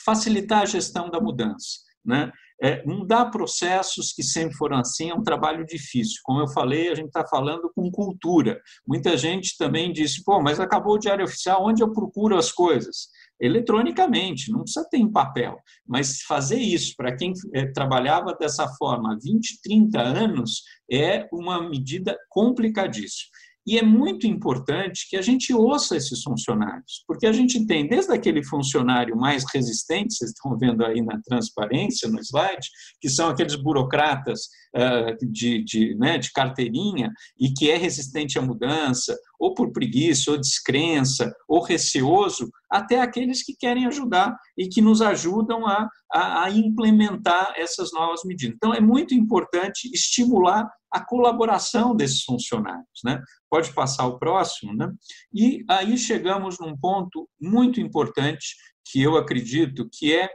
facilitar a gestão da mudança. Né? É, mudar processos que sempre foram assim é um trabalho difícil. Como eu falei, a gente está falando com cultura. Muita gente também disse, pô, mas acabou o diário oficial, onde eu procuro as coisas? Eletronicamente, não precisa ter em papel. Mas fazer isso para quem é, trabalhava dessa forma há 20, 30 anos é uma medida complicadíssima. E é muito importante que a gente ouça esses funcionários, porque a gente tem desde aquele funcionário mais resistente, vocês estão vendo aí na transparência, no slide, que são aqueles burocratas uh, de, de, né, de carteirinha e que é resistente à mudança, ou por preguiça, ou descrença, ou receoso, até aqueles que querem ajudar e que nos ajudam a, a, a implementar essas novas medidas. Então, é muito importante estimular a colaboração desses funcionários. Né? Pode passar o próximo. Né? E aí chegamos num ponto muito importante que eu acredito que é, é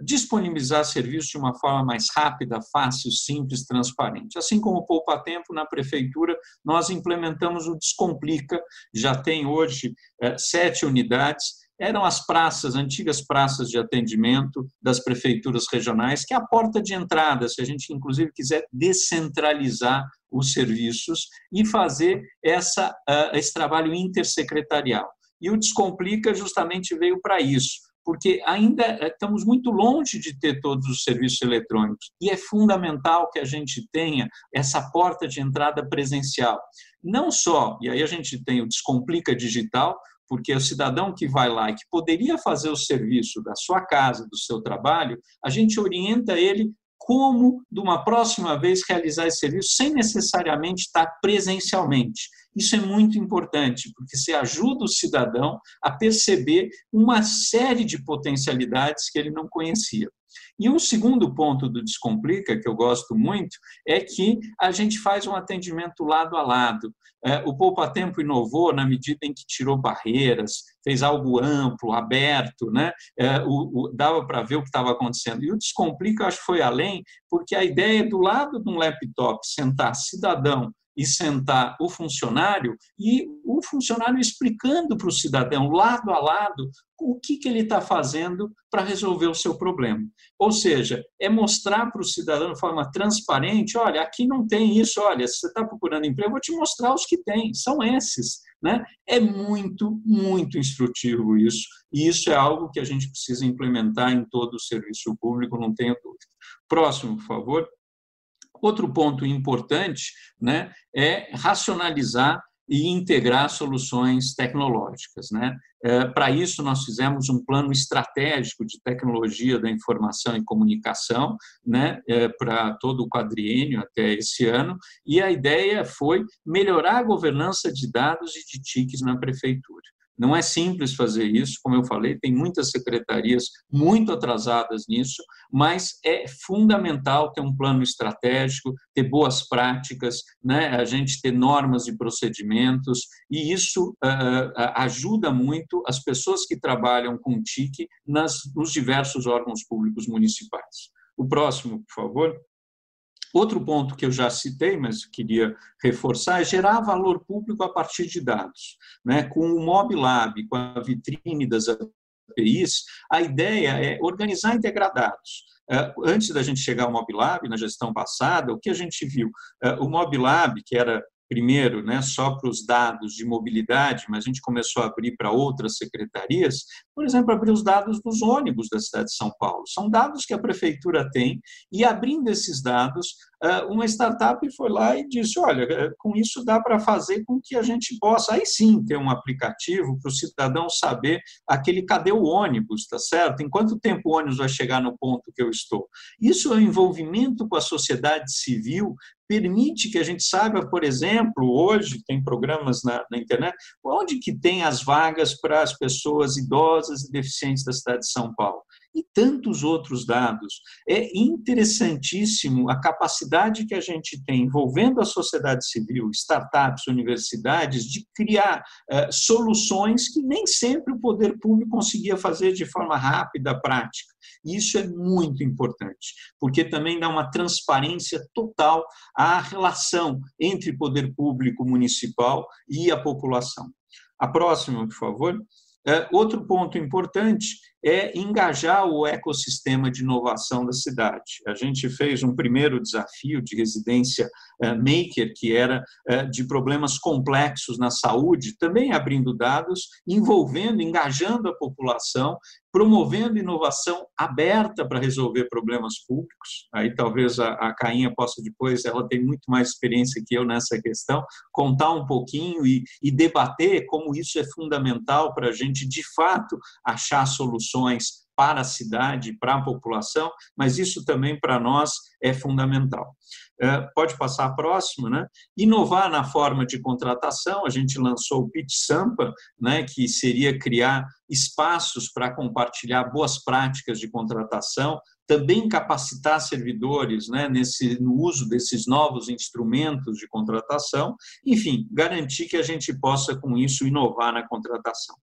disponibilizar serviços de uma forma mais rápida, fácil, simples, transparente. Assim como o Poupa Tempo na Prefeitura, nós implementamos o Descomplica, já tem hoje é, sete unidades, eram as praças, antigas praças de atendimento das prefeituras regionais, que é a porta de entrada, se a gente inclusive quiser descentralizar os serviços e fazer essa, uh, esse trabalho intersecretarial. E o Descomplica justamente veio para isso, porque ainda eh, estamos muito longe de ter todos os serviços eletrônicos e é fundamental que a gente tenha essa porta de entrada presencial. Não só, e aí a gente tem o Descomplica Digital, porque o cidadão que vai lá e que poderia fazer o serviço da sua casa, do seu trabalho, a gente orienta ele como, de uma próxima vez, realizar esse serviço sem necessariamente estar presencialmente. Isso é muito importante, porque você ajuda o cidadão a perceber uma série de potencialidades que ele não conhecia. E um segundo ponto do Descomplica, que eu gosto muito, é que a gente faz um atendimento lado a lado. É, o Poupa Tempo inovou na medida em que tirou barreiras, fez algo amplo, aberto, né? É, o, o, dava para ver o que estava acontecendo. E o Descomplica, acho que foi além, porque a ideia é do lado de um laptop sentar cidadão e sentar o funcionário e o funcionário explicando para o cidadão, lado a lado, o que, que ele está fazendo para resolver o seu problema. Ou seja, é mostrar para o cidadão de forma transparente: olha, aqui não tem isso, olha, se você está procurando emprego, eu vou te mostrar os que tem, são esses. Né? É muito, muito instrutivo isso, e isso é algo que a gente precisa implementar em todo o serviço público, não tenho dúvida. Próximo, por favor. Outro ponto importante né, é racionalizar e integrar soluções tecnológicas. Né? É, Para isso, nós fizemos um plano estratégico de tecnologia da informação e comunicação né, é, para todo o quadriênio até esse ano, e a ideia foi melhorar a governança de dados e de TICs na prefeitura. Não é simples fazer isso, como eu falei, tem muitas secretarias muito atrasadas nisso, mas é fundamental ter um plano estratégico, ter boas práticas, né? a gente ter normas e procedimentos, e isso uh, ajuda muito as pessoas que trabalham com TIC nas, nos diversos órgãos públicos municipais. O próximo, por favor. Outro ponto que eu já citei, mas queria reforçar, é gerar valor público a partir de dados. Né? Com o MobLab, com a vitrine das APIs, a ideia é organizar e integrar dados. Eh, antes da gente chegar ao MobLab, na gestão passada, o que a gente viu? Eh, o MobLab, que era primeiro né, só para os dados de mobilidade, mas a gente começou a abrir para outras secretarias, por exemplo, abrir os dados dos ônibus da cidade de São Paulo. São dados que a prefeitura tem, e abrindo esses dados, uma startup foi lá e disse: olha, com isso dá para fazer com que a gente possa, aí sim, ter um aplicativo para o cidadão saber aquele cadê o ônibus, tá certo? Em quanto tempo o ônibus vai chegar no ponto que eu estou? Isso é o envolvimento com a sociedade civil permite que a gente saiba, por exemplo, hoje tem programas na, na, internet, onde que tem as vagas para as pessoas idosas e deficientes da cidade de São Paulo e tantos outros dados. É interessantíssimo a capacidade que a gente tem, envolvendo a sociedade civil, startups, universidades, de criar uh, soluções que nem sempre o poder público conseguia fazer de forma rápida, prática. E isso é muito importante, porque também dá uma transparência total à relação entre poder público municipal e a população. A próxima, por favor. É, outro ponto importante é engajar o ecossistema de inovação da cidade. A gente fez um primeiro desafio de residência é, maker, que era é, de problemas complexos na saúde, também abrindo dados, envolvendo, engajando a população, promovendo inovação aberta para resolver problemas públicos. Aí talvez a, a Cainha possa depois, ela tem muito mais experiência que eu nessa questão, contar um pouquinho e, e debater como isso é fundamental para a gente, de fato, achar soluções para a cidade, para a população, mas isso também para nós é fundamental. É, pode passar a próxima, né? Inovar na forma de contratação, a gente lançou o Pitch Sampa, né, que seria criar espaços para compartilhar boas práticas de contratação, também capacitar servidores né, nesse, no uso desses novos instrumentos de contratação, enfim, garantir que a gente possa, com isso, inovar na contratação.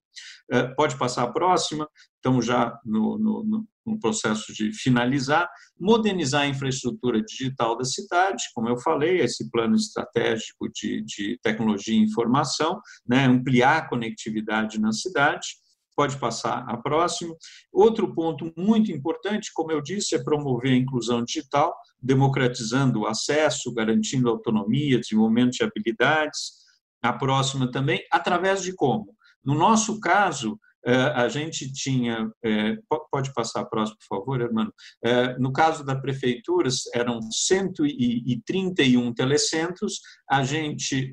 É, pode passar a próxima, estamos já no, no, no, processo de finalizar. Modernizar a infraestrutura digital da cidade, como eu falei, esse plano estratégico de, de tecnologia e informação, né, ampliar a conectividade na cidade. Pode passar a próxima. Outro ponto muito importante, como eu disse, é promover a inclusão digital, democratizando o acesso, garantindo autonomia, desenvolvimento de habilidades. A próxima também, através de como? No nosso caso, eh, a gente tinha. Eh, pode passar a próxima, por favor, Hermano? Eh, no caso da prefeitura, eram 131 telecentros, a gente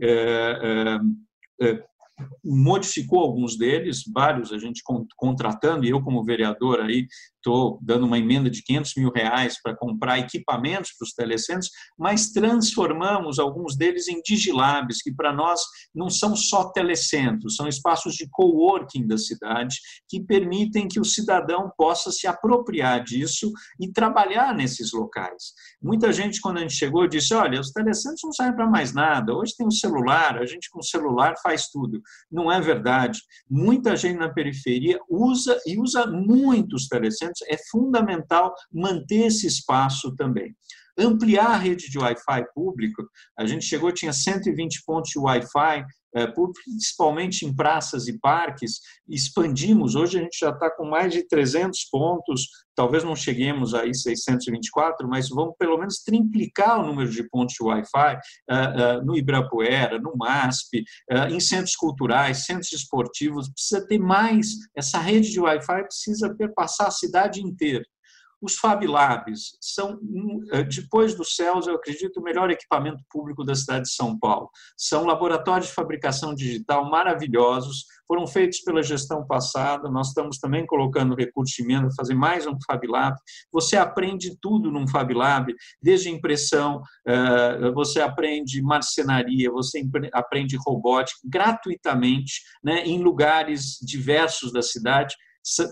modificou alguns deles, vários a gente contratando, e eu como vereador aí estou dando uma emenda de 500 mil reais para comprar equipamentos para os telecentros, mas transformamos alguns deles em digilabs, que para nós não são só telecentros, são espaços de coworking da cidade, que permitem que o cidadão possa se apropriar disso e trabalhar nesses locais. Muita gente, quando a gente chegou, disse, olha, os telecentros não servem para mais nada, hoje tem o celular, a gente com o celular faz tudo. Não é verdade. Muita gente na periferia usa e usa muitos telecentros, é fundamental manter esse espaço também ampliar a rede de Wi-Fi público. A gente chegou, tinha 120 pontos de Wi-Fi, principalmente em praças e parques, expandimos. Hoje a gente já está com mais de 300 pontos, talvez não cheguemos aí 624, mas vamos pelo menos triplicar o número de pontos de Wi-Fi eh, eh, no Ibirapuera, no MASP, em centros culturais, centros esportivos. Precisa ter mais, essa rede de Wi-Fi precisa perpassar a cidade inteira. Os Fab Labs são, eh, depois dos céus, eu acredito, o melhor equipamento público da cidade de São Paulo. São laboratórios de fabricação digital maravilhosos, foram feitos pela gestão passada, nós estamos também colocando recursos de emenda, fazer mais um Fab Lab. Você aprende tudo num Fab Lab, desde impressão, eh, você aprende marcenaria, você aprende robótica gratuitamente, né, em lugares diversos da cidade.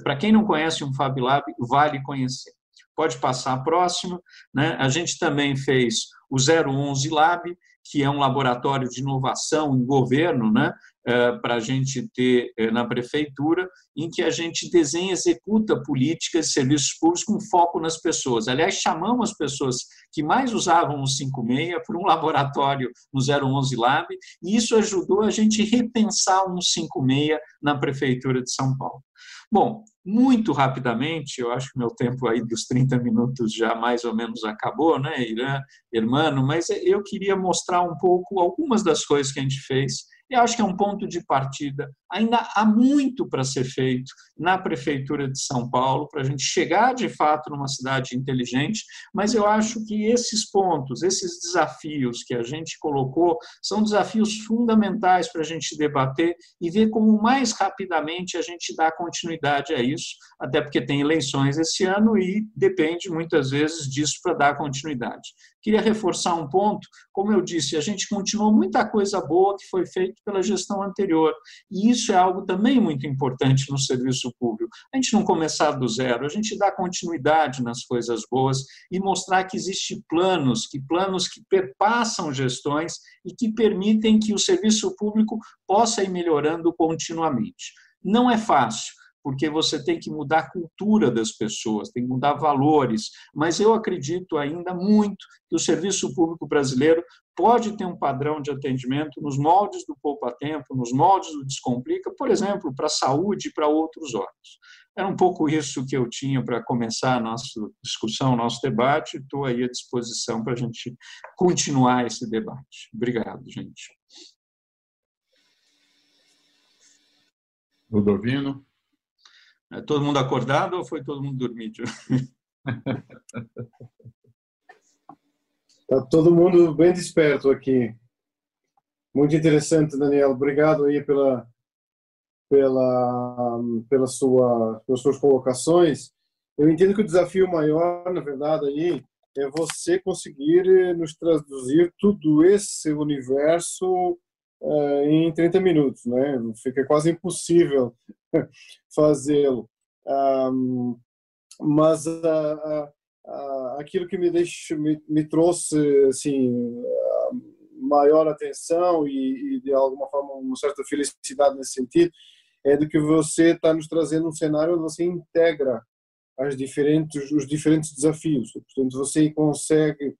Para quem não conhece um Fab Lab, vale conhecer pode passar a próxima. Né? A gente também fez o 011 Lab, que é um laboratório de inovação em governo, né? É, para a gente ter é, na prefeitura, em que a gente desenha e executa políticas e serviços públicos com foco nas pessoas. Aliás, chamamos as pessoas que mais usavam o 56 para um laboratório no 011 Lab, e isso ajudou a gente repensar o 156 na prefeitura de São Paulo. Bom, muito rapidamente, eu acho que meu tempo aí dos 30 minutos já mais ou menos acabou, né, Irã, Hermano, mas eu queria mostrar um pouco algumas das coisas que a gente fez Eu acho que é um ponto de partida. Ainda há muito para ser feito na Prefeitura de São Paulo para a gente chegar de fato numa cidade inteligente, mas eu acho que esses pontos, esses desafios que a gente colocou, são desafios fundamentais para a gente debater e ver como mais rapidamente a gente dá continuidade a isso, até porque tem eleições esse ano e depende muitas vezes disso para dar continuidade. Queria reforçar um ponto, como eu disse, a gente continuou muita coisa boa que foi feita pela gestão anterior, e isso é algo também muito importante no serviço público. A gente não começar do zero, a gente dá continuidade nas coisas boas e mostrar que existem planos, que planos que perpassam gestões e que permitem que o serviço público possa ir melhorando continuamente. Não é fácil, porque você tem que mudar a cultura das pessoas, tem que mudar valores. Mas eu acredito ainda muito que o serviço público brasileiro pode ter um padrão de atendimento nos moldes do Poupa Tempo, nos moldes do Descomplica, por exemplo, para a saúde e para outros órgãos. Era um pouco isso que eu tinha para começar a nossa discussão, nosso debate. Estou aí à disposição para a gente continuar esse debate. Obrigado, gente. Ludovino? É todo mundo acordado ou foi todo mundo dormir? Está todo mundo bem desperto aqui. Muito interessante, Daniel. Obrigado aí pela, pela, pela sua, pelas suas colocações. Eu entendo que o desafio maior, na verdade, aí é você conseguir nos traduzir tudo esse universo uh, em 30 minutos, né? Fica quase impossível fazê-lo. Um, mas uh, uh, aquilo que me, me, me trouxe assim maior atenção e, e, de alguma forma uma certa felicidade nesse sentido é do que você está nos trazendo um cenário onde você integra as diferentes os diferentes desafios. Portanto você consegue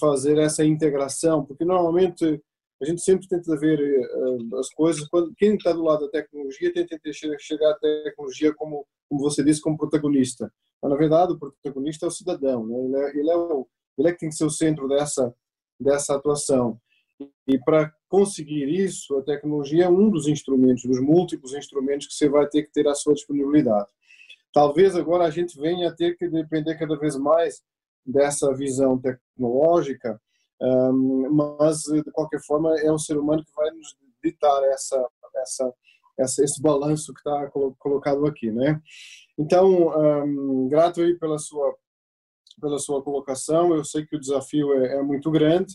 fazer essa integração porque normalmente a gente sempre tenta ver uh, as coisas, quando, quem está do lado da tecnologia tenta chegar à tecnologia como, como você disse, como protagonista. Mas, na verdade, o protagonista é o cidadão, né? ele, é, ele, é o, ele é que tem que ser o centro dessa, dessa atuação. E para conseguir isso, a tecnologia é um dos instrumentos, dos múltiplos instrumentos que você vai ter que ter à sua disponibilidade. Talvez agora a gente venha a ter que depender cada vez mais dessa visão tecnológica mas, de qualquer forma, é o ser humano que vai nos ditar essa, essa, essa esse balanço que está colocado aqui, né? Então, um, grato aí pela sua pela sua colocação. Eu sei que o desafio é, é muito grande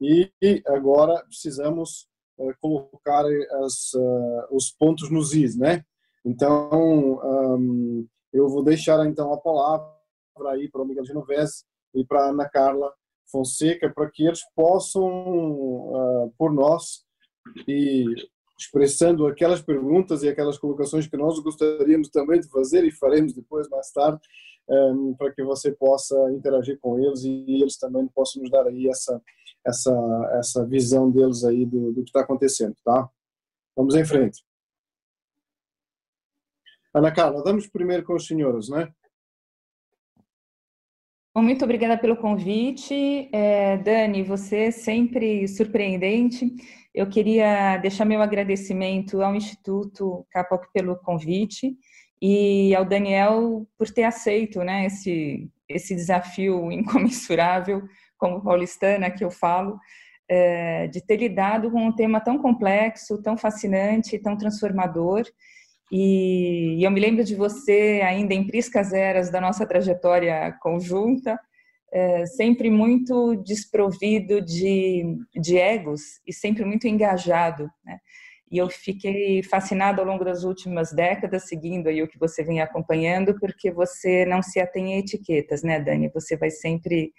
e agora precisamos uh, colocar as, uh, os pontos nos is, né? Então, um, eu vou deixar então a palavra aí para o Miguel Genovese e para a Ana Carla Fonseca para que eles possam, uh, por nós, e expressando aquelas perguntas e aquelas colocações que nós gostaríamos também de fazer e faremos depois, mais tarde, um, para que você possa interagir com eles e eles também possam nos dar aí essa, essa, essa visão deles aí do, do que está acontecendo, tá? Vamos em frente. Ana Carla, vamos primeiro com os senhores, né? Muito obrigada pelo convite. É, Dani, você é sempre surpreendente. Eu queria deixar meu agradecimento ao Instituto Capoc pelo convite e ao Daniel por ter aceito né, esse, esse desafio incomensurável, como paulistana que eu falo, é, de ter lidado com um tema tão complexo, tão fascinante, tão transformador e, e eu me lembro de você ainda em priscas eras da nossa trajetória conjunta, é, sempre muito desprovido de, de egos e sempre muito engajado, né? E eu fiquei fascinada ao longo das últimas décadas, seguindo aí o que você vem acompanhando, porque você não se atém a etiquetas, né, Dani? Você vai sempre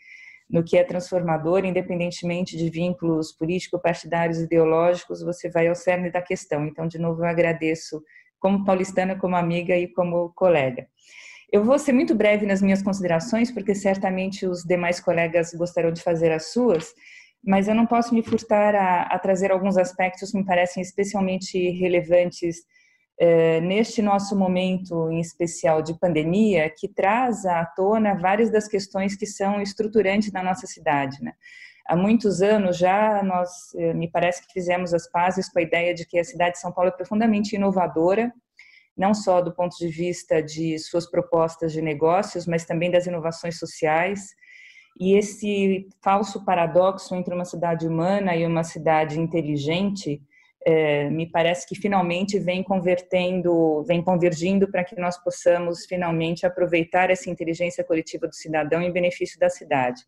no que é transformador, independentemente de vínculos político-partidários, ideológicos, você vai ao cerne da questão. Então, de novo, eu agradeço como paulistana, como amiga e como colega. Eu vou ser muito breve nas minhas considerações, porque certamente os demais colegas gostarão de fazer as suas, mas eu não posso me furtar a, a trazer alguns aspectos que me parecem especialmente relevantes eh, neste nosso momento em especial de pandemia, que traz à tona várias das questões que são estruturantes na nossa cidade. Né? Há muitos anos já nós, eh, me parece que fizemos as pazes com a ideia de que a cidade de São Paulo é profundamente inovadora, não só do ponto de vista de suas propostas de negócios, mas também das inovações sociais. E esse falso paradoxo entre uma cidade humana e uma cidade inteligente, é, me parece que finalmente vem convertendo, vem convergindo para que nós possamos finalmente aproveitar essa inteligência coletiva do cidadão em benefício da cidade.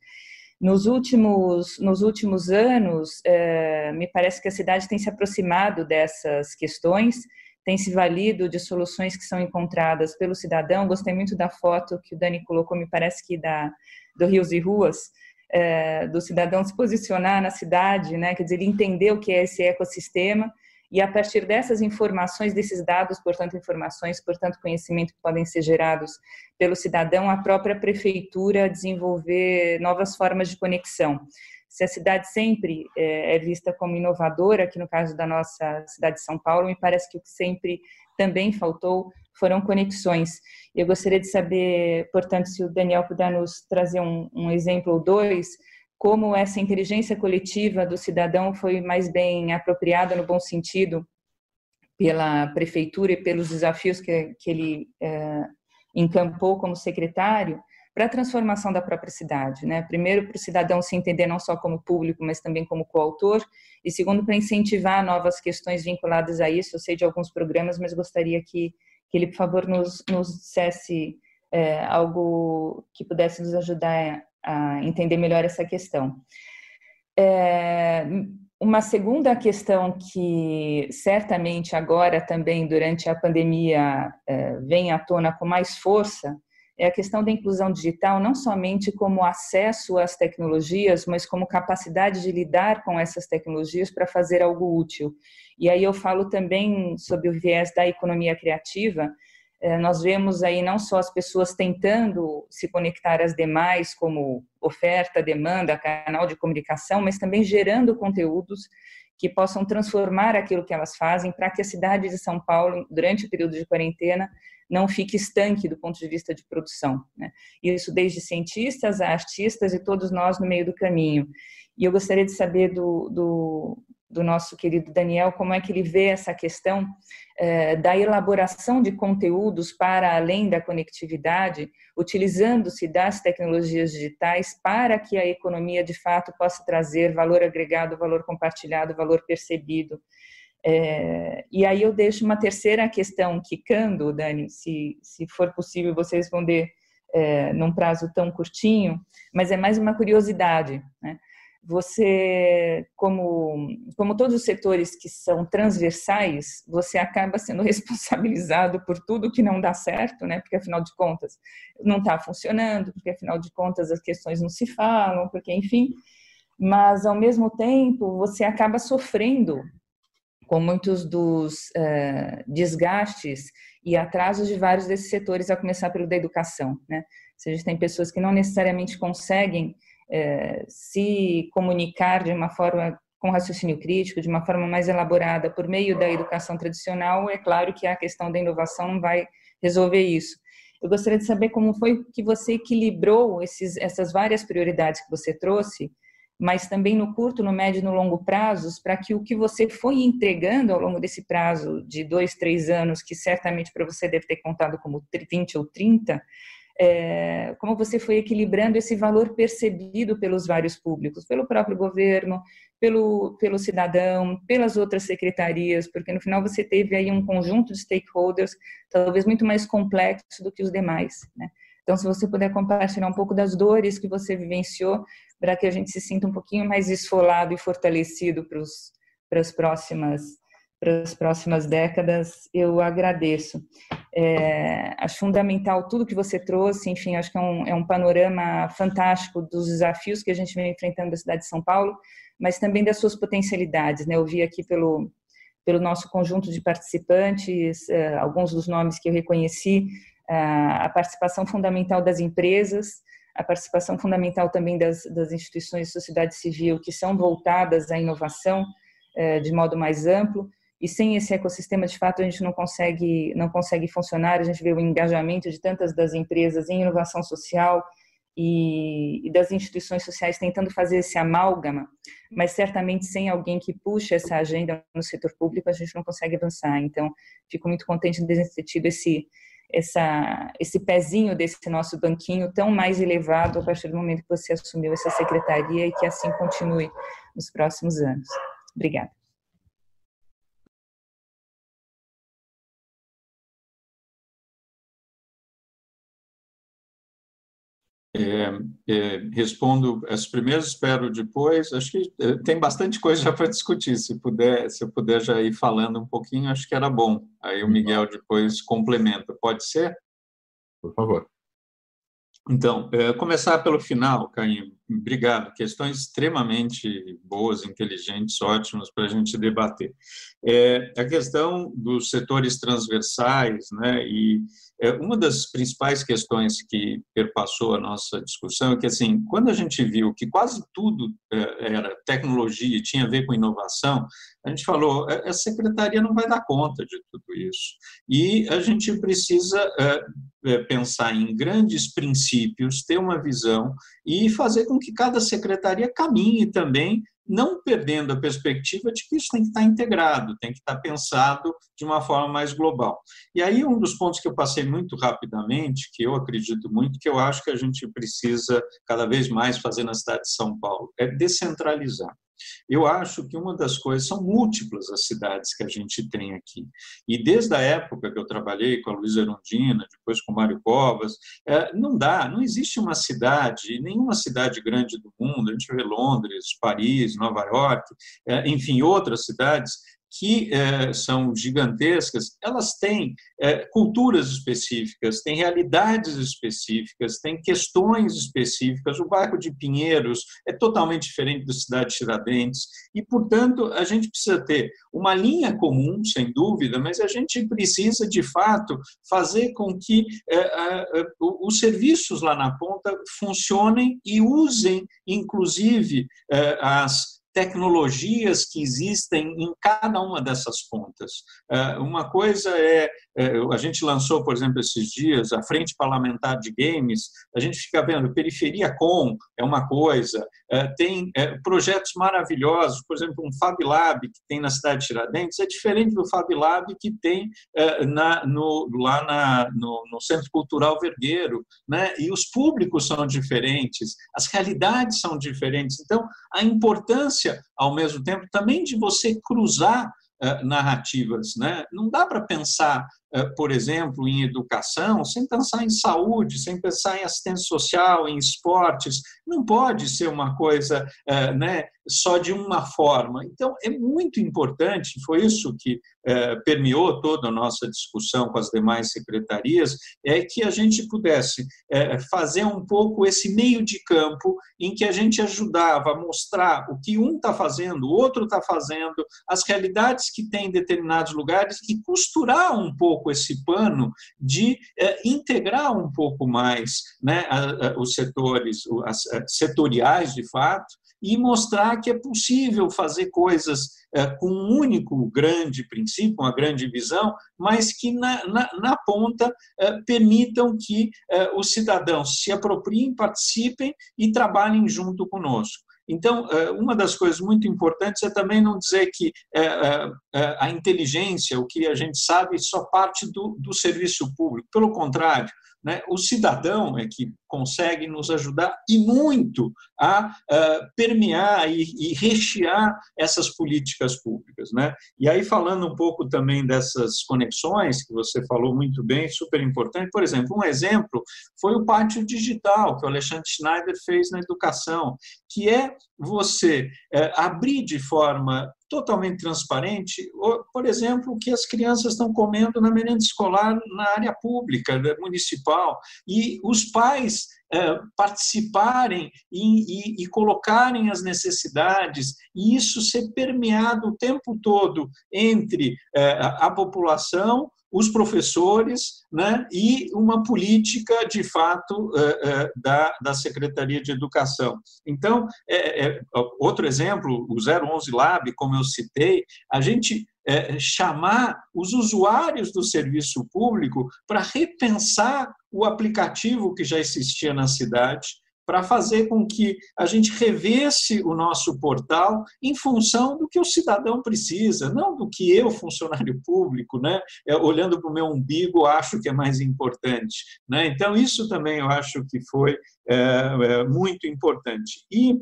Nos últimos, nos últimos anos, é, me parece que a cidade tem se aproximado dessas questões, tem se valido de soluções que são encontradas pelo cidadão. Gostei muito da foto que o Dani colocou, me parece que da, do Rios e Ruas, é, do cidadão se posicionar na cidade, né? quer dizer, ele entender o que é esse ecossistema e a partir dessas informações, desses dados, portanto, informações, portanto, conhecimento que podem ser gerados pelo cidadão, a própria prefeitura desenvolver novas formas de conexão. Se a cidade sempre é, é vista como inovadora, que no caso da nossa cidade de São Paulo, me parece que o que sempre também faltou foram conexões. Eu gostaria de saber, portanto, se o Daniel puder nos trazer um, um exemplo ou dois, como essa inteligência coletiva do cidadão foi mais bem apropriada no bom sentido pela prefeitura e pelos desafios que, que ele é, encampou como secretário para a transformação da própria cidade, né? Primeiro para o cidadão se entender não só como público, mas também como coautor, e segundo para incentivar novas questões vinculadas a isso. Eu sei de alguns programas, mas gostaria que que ele, por favor, nos, nos dissesse é, algo que pudesse nos ajudar a entender melhor essa questão. É, uma segunda questão que certamente agora também durante a pandemia é, vem à tona com mais força é a questão da inclusão digital, não somente como acesso às tecnologias, mas como capacidade de lidar com essas tecnologias para fazer algo útil. E aí eu falo também sobre o viés da economia criativa. É, nós vemos aí não só as pessoas tentando se conectar às demais, como oferta, demanda, canal de comunicação, mas também gerando conteúdos que possam transformar aquilo que elas fazem para que a cidade de São Paulo, durante o período de quarentena, não fique estanque do ponto de vista de produção. Né? Isso desde cientistas a artistas e todos nós no meio do caminho. E eu gostaria de saber do, do, do nosso querido Daniel como é que ele vê essa questão eh, da elaboração de conteúdos para além da conectividade, utilizando-se das tecnologias digitais para que a economia de fato possa trazer valor agregado, valor compartilhado, valor percebido é, e aí eu deixo uma terceira questão quicando, Dani, se, se for possível você responder é, num prazo tão curtinho, mas é mais uma curiosidade. Né? Você, como, como todos os setores que são transversais, você acaba sendo responsabilizado por tudo que não dá certo, né? porque afinal de contas não está funcionando, porque afinal de contas as questões não se falam, porque enfim, mas ao mesmo tempo você acaba sofrendo com muitos dos uh, desgastes e atrasos de vários desses setores, a começar pelo da educação. Né? Ou seja, tem pessoas que não necessariamente conseguem se comunicar de uma forma com raciocínio crítico, de uma forma mais elaborada por meio da educação tradicional. É claro que a questão da inovação não vai resolver isso. Eu gostaria de saber como foi que você equilibrou esses, essas várias prioridades que você trouxe mas também no curto, no médio e no longo prazos, para que o que você foi entregando ao longo desse prazo de dois, três anos, que certamente para você deve ter contado como 20 ou 30, é, como você foi equilibrando esse valor percebido pelos vários públicos, pelo próprio governo, pelo, pelo cidadão, pelas outras secretarias, porque no final você teve aí um conjunto de stakeholders, talvez muito mais complexo do que os demais, né? Então, se você puder compartilhar um pouco das dores que você vivenciou, para que a gente se sinta um pouquinho mais esfolado e fortalecido para as próximas para as próximas décadas, eu agradeço. É, acho fundamental tudo que você trouxe, enfim, acho que é um, é um panorama fantástico dos desafios que a gente vem enfrentando na cidade de São Paulo, mas também das suas potencialidades. Né? Eu vi aqui pelo, pelo nosso conjunto de participantes, é, alguns dos nomes que eu reconheci, a participação fundamental das empresas, a participação fundamental também das, das instituições de sociedade civil que são voltadas à inovação é, de modo mais amplo, e sem esse ecossistema, de fato, a gente não consegue, não consegue funcionar, a gente vê o engajamento de tantas das empresas em inovação social, e, e, das instituições sociais tentando fazer esse amálgama, mas certamente sem alguém que puxe essa agenda no setor público, a gente não consegue avançar. Então, fico muito contente de ter tido esse, essa, esse pezinho desse nosso banquinho tão mais elevado a partir do momento que você assumiu essa secretaria e que assim continue nos próximos anos. Obrigada. É, é, respondo as primeiras, espero depois. Acho que é, tem bastante coisa já para discutir. Se puder, se eu puder já ir falando um pouquinho, acho que era bom. Aí o Miguel depois complementa. Pode ser? Por favor. Então, é, começar pelo final, Caim. Obrigado. Questões extremamente boas, inteligentes, ótimas para a gente debater. É, a questão dos setores transversais, né, e é, uma das principais questões que perpassou a nossa discussão é que, assim, quando a gente viu que quase tudo é, era tecnologia e tinha a ver com inovação, a gente falou, a secretaria não vai dar conta de tudo isso. E a gente precisa é, pensar em grandes princípios, ter uma visão e fazer que cada secretaria caminhe também não perdendo a perspectiva de que isso tem que estar integrado, tem que estar pensado de uma forma mais global. E aí um dos pontos que eu passei muito rapidamente, que eu acredito muito, que eu acho que a gente precisa cada vez mais fazer na cidade de São Paulo, é descentralizar. Eu acho que uma das coisas são múltiplas as cidades que a gente tem aqui. E desde a época que eu trabalhei com a Luísa Erundina, depois com o Mário Covas, é, não dá, não existe uma cidade, nenhuma cidade grande do mundo, a gente vê Londres, Paris, Nova York, é, enfim, outras cidades, que é, são gigantescas, elas têm é, culturas específicas, têm realidades específicas, têm questões específicas. O bairro de Pinheiros é totalmente diferente da cidade de Tiradentes e, portanto, a gente precisa ter uma linha comum, sem dúvida, mas a gente precisa, de fato, fazer com que é, os serviços lá na ponta funcionem e usem, inclusive, as tecnologias que existem em cada uma dessas pontas. É, uma coisa é, a gente lançou, por exemplo, esses dias, a Frente Parlamentar de Games, a gente fica vendo, Periferia Com é uma coisa, é, tem projetos maravilhosos, por exemplo, um Fab Lab que tem na cidade de Tiradentes, é diferente do Fab Lab que tem na, no, lá na, no, no, Centro Cultural Vergueiro, né? e os públicos são diferentes, as realidades são diferentes. Então, a importância ao mesmo tempo, também de você cruzar narrativas. Né? Não dá para pensar por exemplo, em educação, sem pensar em saúde, sem pensar em assistência social, em esportes. Não pode ser uma coisa eh, né, só de uma forma. Então, é muito importante, foi isso que eh, permeou toda a nossa discussão com as demais secretarias, é que a gente pudesse fazer um pouco esse meio de campo em que a gente ajudava a mostrar o que um está fazendo, o outro está fazendo, as realidades que tem em determinados lugares e costurar um pouco pouco esse pano de é, integrar um pouco mais né, a, a, os setores as, a, setoriais, de fato, e mostrar que é possível fazer coisas é, com um único grande princípio, uma grande visão, mas que na, na, na ponta é, permitam que é, os cidadãos se apropriem, participem e trabalhem junto conosco. Então, é, uma das coisas muito importantes é também não dizer que é, é, a inteligência, o que a gente sabe, só parte do, do serviço público. Pelo contrário, né, o cidadão é que consegue nos ajudar e muito a uh, permear e, e, rechear essas políticas públicas. Né? E aí, falando um pouco também dessas conexões, que você falou muito bem, super importante, por exemplo, um exemplo foi o pátio digital que o Alexandre Schneider fez na educação, que é você uh, abrir de forma totalmente transparente, por exemplo, o que as crianças estão comendo na merenda escolar na área pública, né, municipal, e os pais é, participarem e, e, e, colocarem as necessidades, e isso ser permeado o tempo todo entre é, a população, os professores né, e uma política, de fato, é, da, da Secretaria de Educação. Então, é, é, outro exemplo, o 011 Lab, como eu citei, a gente é, chamar os usuários do serviço público para repensar o aplicativo que já existia na cidade, para fazer com que a gente revesse o nosso portal em função do que o cidadão precisa, não do que eu, funcionário público, né, é, olhando para o meu umbigo, acho que é mais importante. Né? Então, isso também eu acho que foi é, é, muito importante. E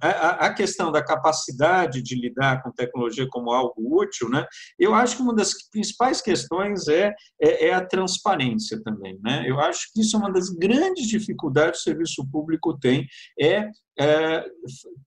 a questão da capacidade de lidar com tecnologia como algo útil, né? Eu acho que uma das principais questões é, é, é, a transparência também, né? Eu acho que isso é uma das grandes dificuldades que o serviço público tem, é estar é,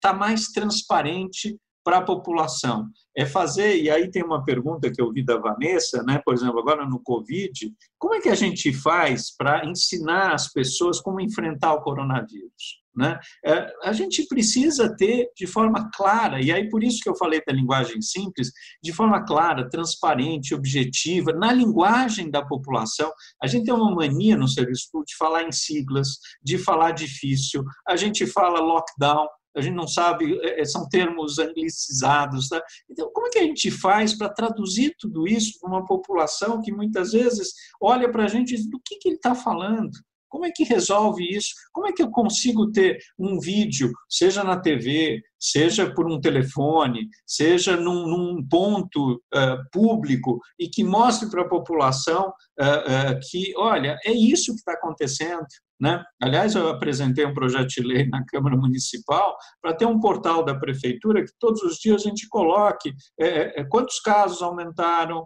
tá mais transparente para a população. É fazer, e aí tem uma pergunta que eu vi da Vanessa, né, por exemplo, agora no Covid, como é que a gente faz para ensinar as pessoas como enfrentar o coronavírus? Né? É, a gente precisa ter de forma clara, e aí por isso que eu falei da linguagem simples, de forma clara, transparente, objetiva, na linguagem da população. A gente tem uma mania no serviço público de falar em siglas, de falar difícil, a gente fala lockdown, a gente não sabe, é, é, são termos anglicizados. Tá? Então, como é que a gente faz para traduzir tudo isso para uma população que muitas vezes olha para a gente e diz: do que, que ele está falando? Como é que resolve isso? Como é que eu consigo ter um vídeo, seja na TV, seja por um telefone, seja num, num ponto uh, público e que mostre para a população uh, uh, que, olha, é isso que está acontecendo. Né? Aliás, eu apresentei um projeto de lei na Câmara Municipal para ter um portal da Prefeitura que todos os dias a gente coloque é, quantos casos aumentaram,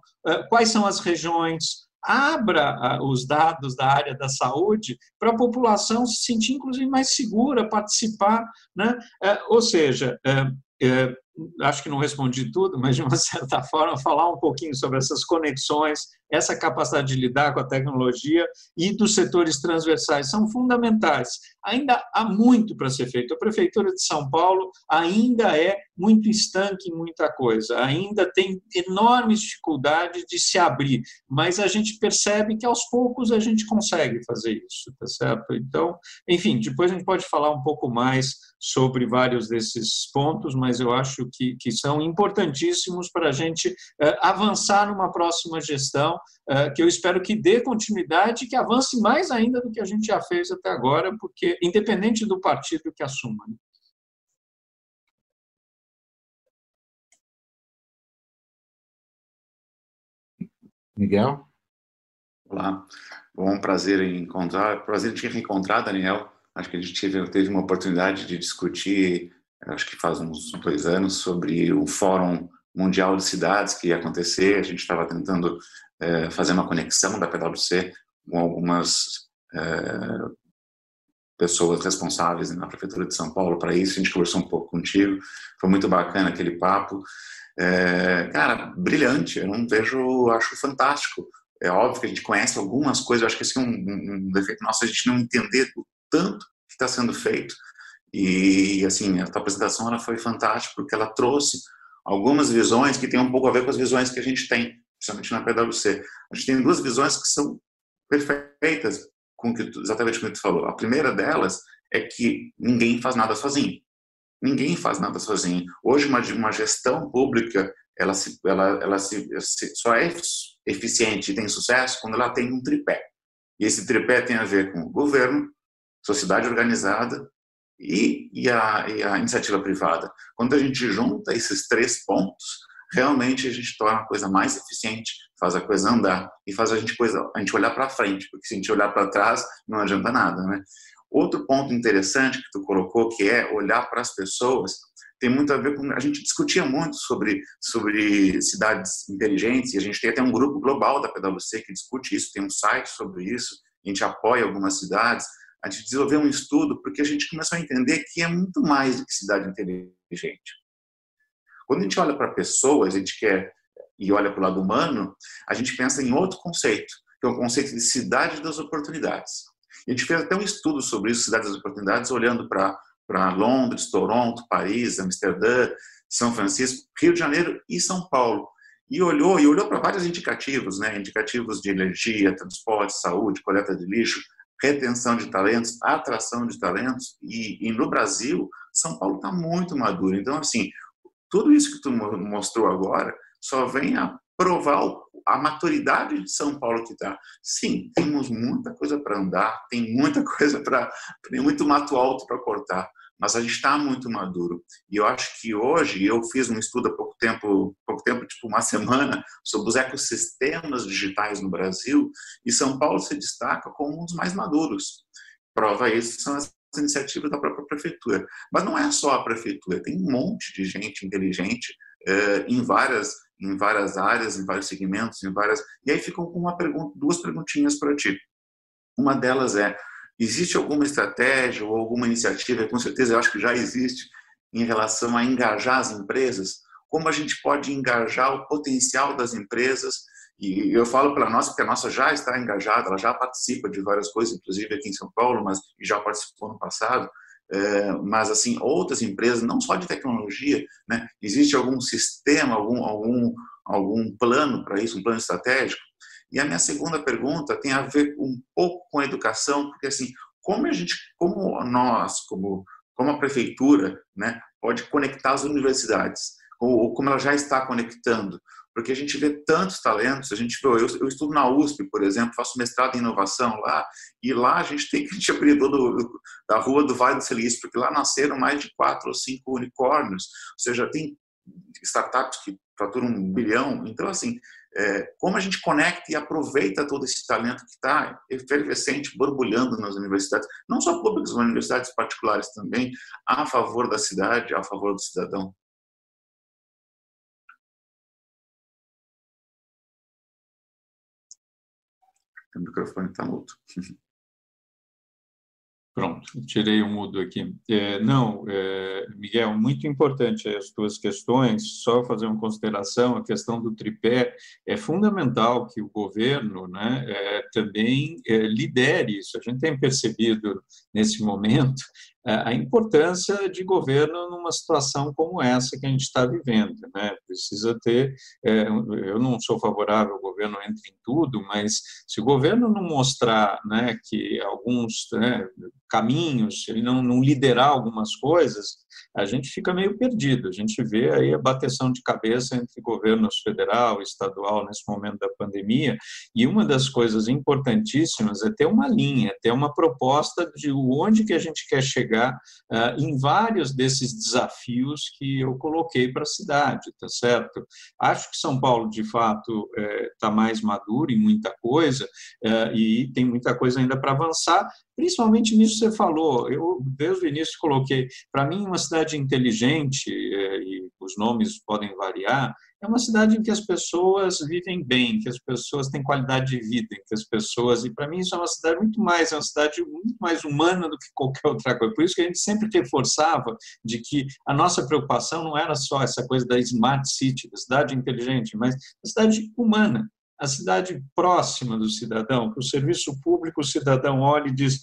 quais são as regiões, abra os dados da área da saúde para a população se sentir, inclusive, mais segura, participar. Né? É, ou seja, é, é, acho que não respondi tudo, mas de uma certa forma, falar um pouquinho sobre essas conexões, essa capacidade de lidar com a tecnologia e dos setores transversais são fundamentais. Ainda há muito para ser feito. A Prefeitura de São Paulo ainda é muito estanque em muita coisa, ainda tem enormes dificuldades de se abrir, mas a gente percebe que aos poucos a gente consegue fazer isso, tá certo? Então, enfim, depois a gente pode falar um pouco mais sobre vários desses pontos, mas eu acho que, que são importantíssimos para a gente uh, avançar numa próxima gestão, uh, que eu espero que dê continuidade e que avance mais ainda do que a gente já fez até agora, porque independente do partido que assuma. Né? Miguel? Olá, bom prazer em encontrar, prazer em te reencontrar, Daniel. Acho que a gente teve, teve uma oportunidade de discutir acho que faz uns dois anos, sobre o Fórum Mundial de Cidades que ia acontecer. A gente estava tentando é, fazer uma conexão da PwC com algumas é, pessoas responsáveis na Prefeitura de São Paulo para isso. A gente conversou um pouco contigo. Foi muito bacana aquele papo. É, cara, brilhante. Eu não vejo, acho fantástico. É óbvio que a gente conhece algumas coisas. Eu acho que esse é um, um, defeito nosso, a gente não entender o tanto que está sendo feito e, assim, a tua apresentação ela foi fantástica porque ela trouxe algumas visões que têm um pouco a ver com as visões que a gente tem, principalmente na PwC. A gente tem duas visões que são perfeitas com que exatamente que tu falou. A primeira delas é que ninguém faz nada sozinho. Ninguém faz nada sozinho. Hoje uma, uma gestão pública ela se, ela, ela se, só é eficiente e tem sucesso quando ela tem um tripé. E esse tripé tem a ver com o governo, sociedade organizada e, e, a, e a iniciativa privada. Quando a gente junta esses três pontos, realmente a gente torna a coisa mais eficiente, faz a coisa andar e faz a gente, coisa, a gente olhar para frente, porque se a gente olhar para trás, não adianta nada, né? Outro ponto interessante que tu colocou, que é olhar para as pessoas, tem muito a ver com a gente discutia muito sobre sobre cidades inteligentes e a gente tem até um grupo global da PwC que discute isso, tem um site sobre isso, a gente apoia algumas cidades, a gente desenvolveu um estudo porque a gente começou a entender que é muito mais do que cidade inteligente. Quando a gente olha para pessoas, a gente quer e olha para o lado humano, a gente pensa em outro conceito, que é o conceito de cidade das oportunidades. E a gente fez até um estudo sobre isso, cidade das oportunidades, olhando para Londres, Toronto, Paris, Amsterdã, São Francisco, Rio de Janeiro e São Paulo. E olhou e olhou para vários indicativos, né? Indicativos de energia, transporte, saúde, coleta de lixo, retenção de talentos, atração de talentos, e, e no Brasil, São Paulo está muito maduro. Então, assim, tudo isso que tu mostrou agora só vem a, provar a maturidade de São Paulo que está. Sim, temos muita coisa para andar, tem muita coisa para. tem muito mato alto para cortar, mas a gente está muito maduro. E eu acho que hoje, eu fiz um estudo há pouco tempo, pouco tempo, tipo uma semana, sobre os ecossistemas digitais no Brasil, e São Paulo se destaca como um dos mais maduros. Prova isso são as iniciativas da própria prefeitura. Mas não é só a prefeitura, tem um monte de gente inteligente eh, em várias em várias áreas, em vários segmentos, em várias. E aí ficam com uma pergunta, duas perguntinhas para ti. Uma delas é: existe alguma estratégia ou alguma iniciativa? Com certeza, eu acho que já existe em relação a engajar as empresas. Como a gente pode engajar o potencial das empresas? E eu falo para nós porque a nossa já está engajada, ela já participa de várias coisas, inclusive aqui em São Paulo, mas já participou no passado. É, mas assim outras empresas, não só de tecnologia, né? Existe algum sistema, algum algum algum plano para isso, um plano estratégico? E a minha segunda pergunta tem a ver um pouco com a educação, porque assim, como a gente, como nós, como como a prefeitura, né, pode conectar as universidades, ou como ela já está conectando, porque a gente vê tantos talentos, a gente vê, eu, eu, estudo na USP, por exemplo, faço mestrado em inovação lá, e lá a gente tem que a gente todo da rua do Vale do Silício, porque lá nasceram mais de quatro ou cinco unicórnios, ou seja, tem startups que faturam um bilhão, então assim, é, como a gente conecta e aproveita todo esse talento que está efervescente, borbulhando nas universidades, não só públicas, mas universidades particulares também, a favor da cidade, a favor do cidadão. O microfone está mudo. Pronto, tirei o mudo aqui. É, não, é, Miguel, muito importante as tuas questões. Só fazer uma consideração: a questão do tripé é fundamental que o governo, né, é, também é, lidere isso. A gente tem percebido nesse momento a importância de governo numa situação como essa que a gente está vivendo. Né? Precisa ter. É, eu não sou favorável ao governo entre em tudo, mas se o governo não mostrar né, que alguns né, caminhos, ele não, não liderar algumas coisas, a gente fica meio perdido. A gente vê aí a bateção de cabeça entre governos federal e estadual nesse momento da pandemia, e uma das coisas importantíssimas é ter uma linha, ter uma proposta de onde que a gente quer chegar uh, em vários desses desafios que eu coloquei para a cidade, tá certo? Acho que São Paulo, de fato, está é, mais maduro em muita coisa, uh, e tem muita coisa ainda para avançar, principalmente nisso que você falou. Eu, desde o início, coloquei, para mim, uma cidade inteligente, é, e os nomes podem variar, é uma cidade em que as pessoas vivem bem, que as pessoas têm qualidade de vida, que as pessoas, e para mim isso é uma cidade muito mais, é uma cidade muito mais humana do que qualquer outra coisa. Por isso que a gente sempre reforçava de que a nossa preocupação não era só essa coisa da smart city, da cidade inteligente, mas da cidade humana, a cidade próxima do cidadão, que o serviço público o cidadão olha e diz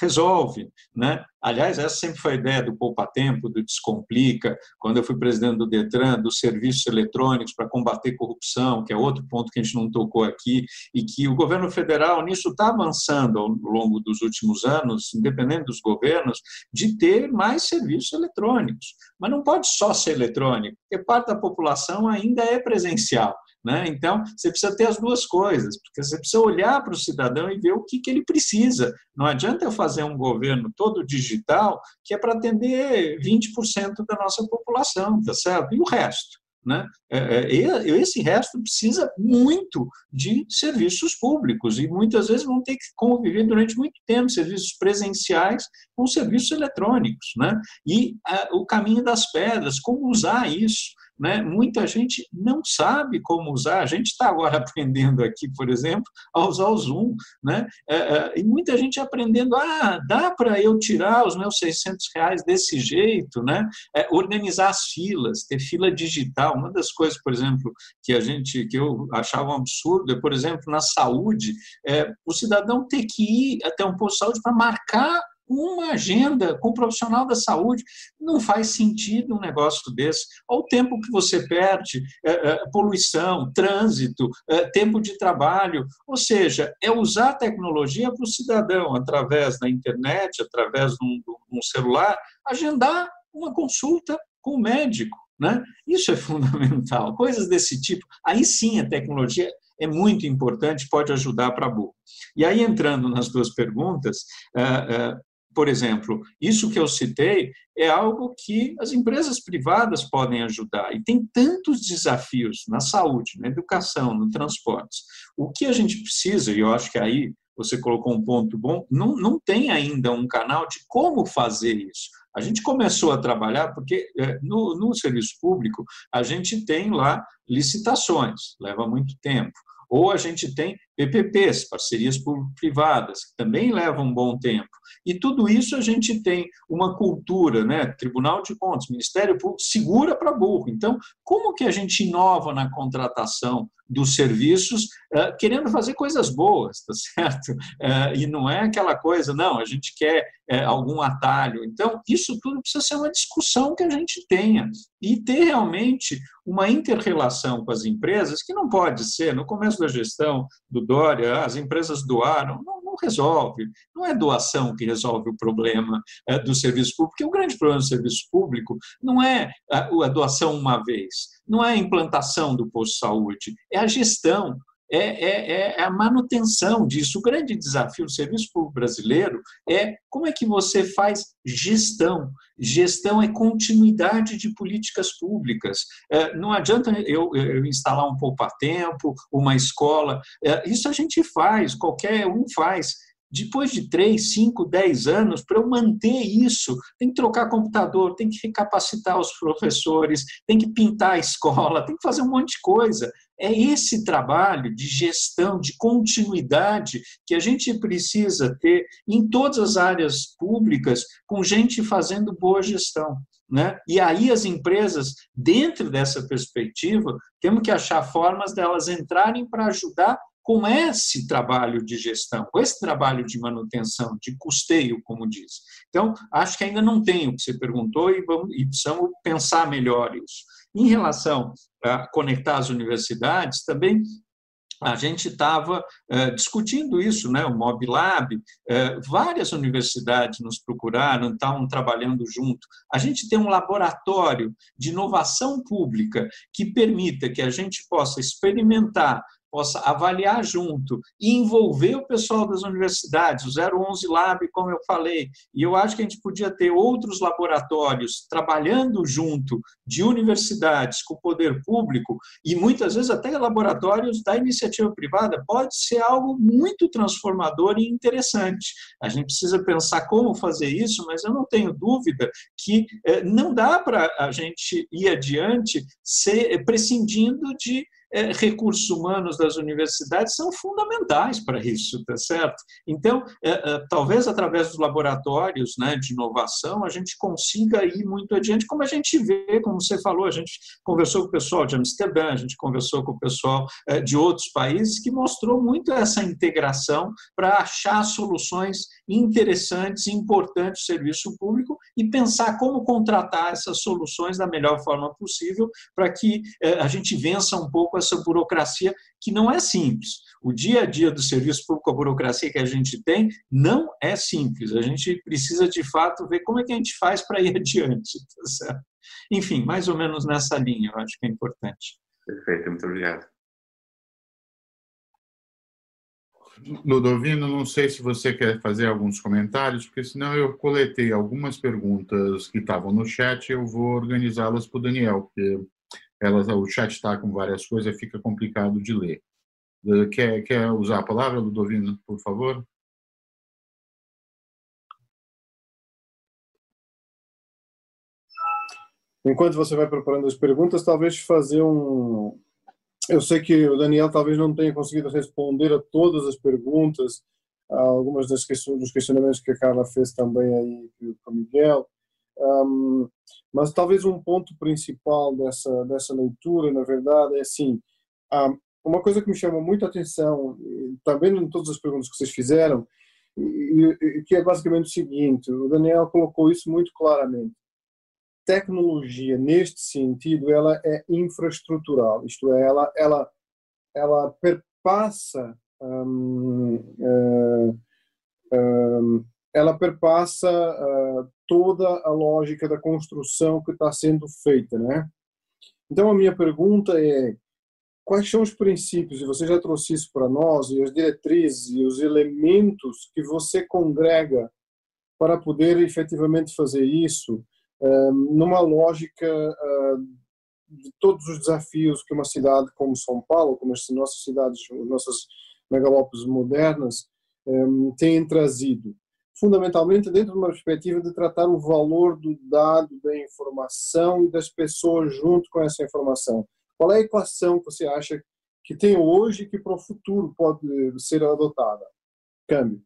resolve, né? Aliás, essa sempre foi a ideia do Poupa Tempo, do Descomplica, quando eu fui presidente do Detran, dos serviços eletrônicos para combater corrupção, que é outro ponto que a gente não tocou aqui, e que o governo federal nisso está avançando ao longo dos últimos anos, independente dos governos, de ter mais serviços eletrônicos. Mas não pode só ser eletrônico, porque parte da população ainda é presencial. Né? Então, você precisa ter as duas coisas, porque você precisa olhar para o cidadão e ver o que, que ele precisa. Não adianta eu fazer um governo todo digital que é para atender 20% da nossa população, tá certo? E o resto? Né? É, é, esse resto precisa muito de serviços públicos e muitas vezes vão ter que conviver durante muito tempo serviços presenciais com serviços eletrônicos. Né? E o caminho das pedras, como usar isso né? Muita gente não sabe como usar. A gente está agora aprendendo aqui, por exemplo, a usar o Zoom, né? É, é, e muita gente aprendendo, ah, dá para eu tirar os meus 600 reais desse jeito, né? É, organizar as filas, ter fila digital. Uma das coisas, por exemplo, que a gente, que eu achava um absurdo, é, por exemplo, na saúde, é, o cidadão ter que ir até um posto de saúde para marcar uma agenda com o profissional da saúde. Não faz sentido um negócio desse. Olha o tempo que você perde, é, é, poluição, trânsito, é, tempo de trabalho. Ou seja, é usar a tecnologia para o cidadão, através da internet, através de um, celular, agendar uma consulta com o médico Né? Isso é fundamental. Coisas desse tipo. Aí sim a tecnologia é muito importante, pode ajudar para burro. E aí, entrando nas duas perguntas, eh, eh, por exemplo, isso que eu citei é algo que as empresas privadas podem ajudar. E tem tantos desafios na saúde, na educação, no transporte. O que a gente precisa, e eu acho que aí você colocou um ponto bom, não, não tem ainda um canal de como fazer isso. A gente começou a trabalhar porque é, no, no serviço público a gente tem lá licitações, leva muito tempo. Ou a gente tem PPPs, parcerias privadas, que também levam um bom tempo. E tudo isso a gente tem uma cultura, né? Tribunal de Contas, Ministério Público, segura para burro. Então, como que a gente inova na contratação dos serviços, uh, querendo fazer coisas boas, tá certo? Uh, e não é aquela coisa, não, a gente quer uh, algum atalho. Então, isso tudo precisa ser uma discussão que a gente tenha e ter realmente uma inter-relação com as empresas, que não pode ser, no começo da gestão do Dória, as empresas doaram, não, não resolve. Não é doação que resolve o problema do serviço público, porque o grande problema do serviço público não é a, a doação uma vez, não é a implantação do posto de saúde, é a gestão, é, é, é, a manutenção disso. O grande desafio do serviço público brasileiro é como é que você faz gestão. Gestão é continuidade de políticas públicas. É, não adianta eu, eu instalar um poupa-tempo, uma escola. É, isso a gente faz, qualquer um faz depois de três, cinco, dez anos, para eu manter isso, tem que trocar computador, tem que recapacitar os professores, tem que pintar a escola, tem que fazer um monte de coisa. É esse trabalho de gestão, de continuidade, que a gente precisa ter em todas as áreas públicas, com gente fazendo boa gestão. Né? E aí as empresas, dentro dessa perspectiva, temos que achar formas delas entrarem para ajudar com esse trabalho de gestão, com esse trabalho de manutenção, de custeio, como diz. Então, acho que ainda não tem o que você perguntou e, vamos, e precisamos pensar melhor isso. Em relação a conectar as universidades, também a gente estava eh, discutindo isso, né? o Mob Lab, eh, várias universidades nos procuraram, estavam trabalhando junto. A gente tem um laboratório de inovação pública que permita que a gente possa experimentar possa avaliar junto e envolver o pessoal das universidades, o 011 Lab, como eu falei. E eu acho que a gente podia ter outros laboratórios trabalhando junto de universidades com o poder público e muitas vezes até laboratórios da iniciativa privada. Pode ser algo muito transformador e interessante. A gente precisa pensar como fazer isso, mas eu não tenho dúvida que eh, não dá para a gente ir adiante ser, prescindindo de é, recursos humanos das universidades são fundamentais para isso, tá certo? Então, é, é, talvez através dos laboratórios né, de inovação a gente consiga ir muito adiante, como a gente vê, como você falou, a gente conversou com o pessoal de Amsterdã, a gente conversou com o pessoal é, de outros países, que mostrou muito essa integração para achar soluções interessantes e importantes do serviço público e pensar como contratar essas soluções da melhor forma possível para que é, a gente vença um pouco essa burocracia que não é simples. O dia a dia do serviço público, a burocracia que a gente tem, não é simples. A gente precisa, de fato, ver como é que a gente faz para ir adiante. Tá Enfim, mais ou menos nessa linha, eu acho que é importante. Perfeito, muito obrigado. Ludovino, não sei se você quer fazer alguns comentários, porque senão eu coletei algumas perguntas que estavam no chat e eu vou organizá-las para o Daniel, porque elas, o chat está com várias coisas, fica complicado de ler. Eh, quer, quer usar a palavra, Ludovino, por favor? Enquanto você vai preparando as perguntas, talvez fazer um. Eu sei que o Daniel talvez não tenha conseguido responder a todas as perguntas, algumas das questões, dos questionamentos que a Carla fez também aí com o Miguel. Um, mas talvez um ponto principal dessa dessa leitura, na verdade, é assim, um, uma coisa que me chama muito a atenção, também em todas as perguntas que vocês fizeram, e, e, que é basicamente o seguinte: o Daniel colocou isso muito claramente. Tecnologia, neste sentido, ela é infraestrutural, isto é, ela, ela, ela perpassa um, uh, um, ela perpassa toda a lógica da construção que está sendo feita, né? Então, a minha pergunta é: quais são os princípios, e você já trouxe isso para nós, e as diretrizes e os elementos que você congrega para poder efetivamente fazer isso eh, numa lógica eh, de todos os desafios que uma cidade como São Paulo, como as nossas cidades, nossas megalópolis modernas, eh, têm trazido? Fundamentalmente dentro de uma perspectiva de tratar o valor do dado, da informação e das pessoas junto com essa informação. Qual é a equação que você acha que tem hoje e que para o futuro pode ser adotada? Câmbio.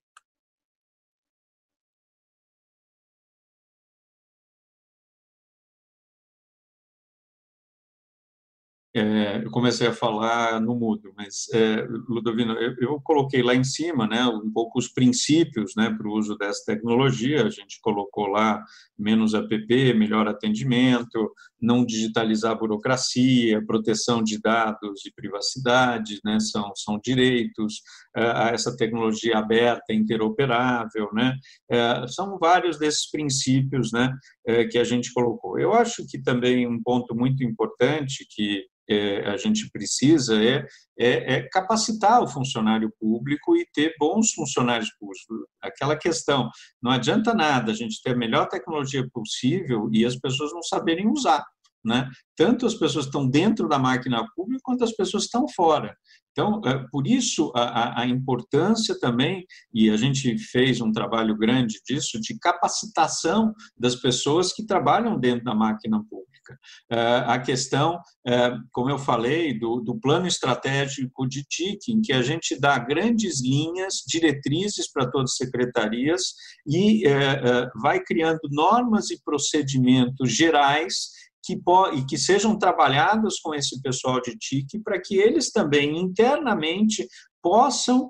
É, eu comecei a falar no mudo, mas, é, Ludovino, eu, eu, coloquei lá em cima né, um pouco os princípios né, para o uso dessa tecnologia. A gente colocou lá menos app, melhor atendimento, não digitalizar a burocracia, proteção de dados e privacidade, né, são, são direitos, é, a essa tecnologia aberta, interoperável. Né, é, são vários desses princípios né, é, que a gente colocou. Eu acho que também um ponto muito importante que é, a gente precisa é, é, é, capacitar o funcionário público e ter bons funcionários públicos. Aquela questão, não adianta nada a gente ter a melhor tecnologia possível e as pessoas não saberem usar. Né? Tanto as pessoas estão dentro da máquina pública quanto as pessoas estão fora. Então, é, por isso a, a, importância também, e a gente fez um trabalho grande disso, de capacitação das pessoas que trabalham dentro da máquina pública. É, a questão, é, como eu falei, do, do plano estratégico de TIC, em que a gente dá grandes linhas, diretrizes para todas as secretarias e vai criando normas e procedimentos gerais que, e que sejam trabalhados com esse pessoal de TIC para que eles também internamente possam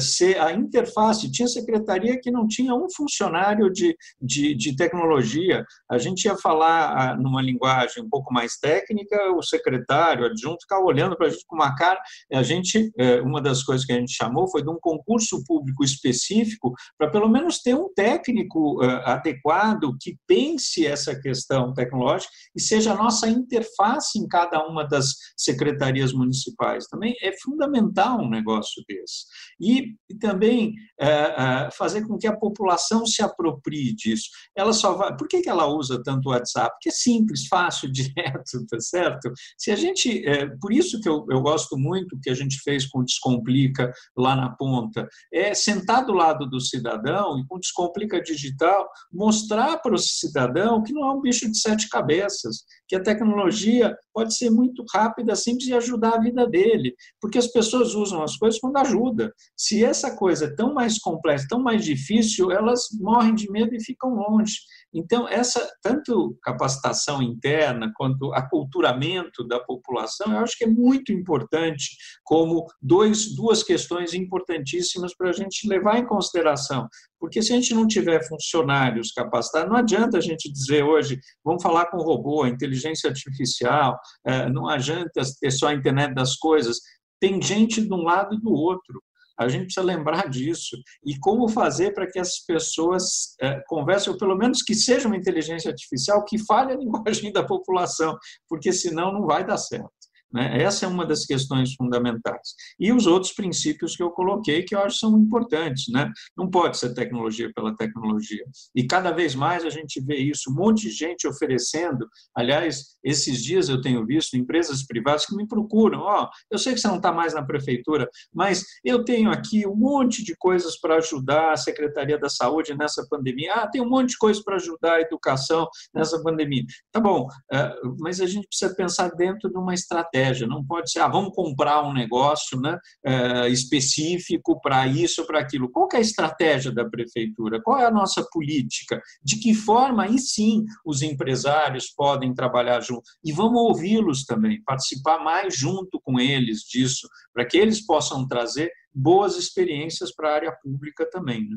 ser a interface. Tinha secretaria que não tinha um funcionário de, de, de tecnologia. A gente ia falar numa linguagem um pouco mais técnica, o secretário, o adjunto, ficava olhando para a gente com uma cara. A gente, uh, uma das coisas que a gente chamou foi de um concurso público específico para pelo menos ter um técnico adequado que pense essa questão tecnológica e seja a nossa interface em cada uma das secretarias municipais. Também é fundamental um negócio desse. E, também é, é, fazer com que a população se aproprie disso. Ela só vai. Por que, ela usa tanto o WhatsApp? Porque é simples, fácil, direto, tá certo? Se a gente. É, por isso que eu, eu gosto muito que a gente fez com Descomplica lá na ponta, é sentar do lado do cidadão e com Descomplica Digital mostrar para o cidadão que não é um bicho de sete cabeças, que a tecnologia pode ser muito rápida, simples e ajudar a vida dele, porque as pessoas usam as coisas quando ajuda. Se essa coisa é tão mais complexa, tão mais difícil, elas morrem de medo e ficam longe. Então, essa tanto capacitação interna quanto aculturamento da população, eu acho que é muito importante como dois, duas questões importantíssimas para a gente levar em consideração. Porque se a gente não tiver funcionários capacitados, não adianta a gente dizer hoje, vamos falar com robô, inteligência artificial, eh, não adianta ter só a internet das coisas. Tem gente de um lado e do outro. A gente precisa lembrar disso. E como fazer para que as pessoas é, conversem, ou pelo menos que seja uma inteligência artificial que fale a linguagem da população, porque senão não vai dar certo. Né? Essa é uma das questões fundamentais. E os outros princípios que eu coloquei, que eu acho são importantes. Né? Não pode ser tecnologia pela tecnologia. E cada vez mais a gente vê isso, um monte de gente oferecendo. Aliás, esses dias eu tenho visto empresas privadas que me procuram. Ó, oh, eu sei que você não está mais na prefeitura, mas eu tenho aqui um monte de coisas para ajudar a Secretaria da Saúde nessa pandemia. Ah, tem um monte de coisas para ajudar a educação nessa pandemia. Tá bom, eh, mas a gente precisa pensar dentro de uma estratégia estratégia, não pode ser, ah, vamos comprar um negócio né, é, específico para isso para aquilo. Qual é a estratégia da prefeitura? Qual é a nossa política? De que forma, aí sim, os empresários podem trabalhar junto? E vamos ouvi-los também, participar mais junto com eles disso, para que eles possam trazer boas experiências para a área pública também. Né?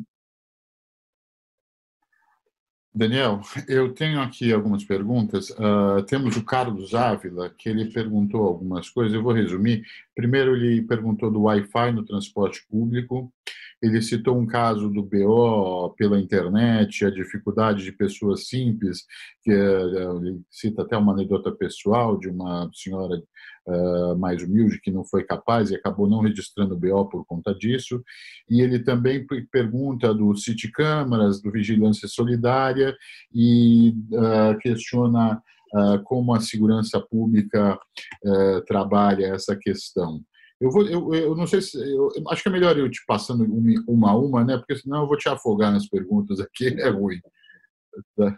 Daniel, eu tenho aqui algumas perguntas. Uh, temos o Carlos Ávila, que ele perguntou algumas coisas, eu vou resumir. Primeiro, ele perguntou do Wi-Fi no transporte público. Ele citou um caso do BO pela internet, a dificuldade de pessoas simples, que ele cita até uma anedota pessoal de uma senhora mais humilde que não foi capaz e acabou não registrando o BO por conta disso. E ele também pergunta do City Câmaras, do Vigilância Solidária e questiona como a segurança pública trabalha essa questão. Eu, vou, eu, eu não sei se. Eu, acho que é melhor eu te passando uma a uma, né? Porque senão eu vou te afogar nas perguntas aqui, é ruim. Tá.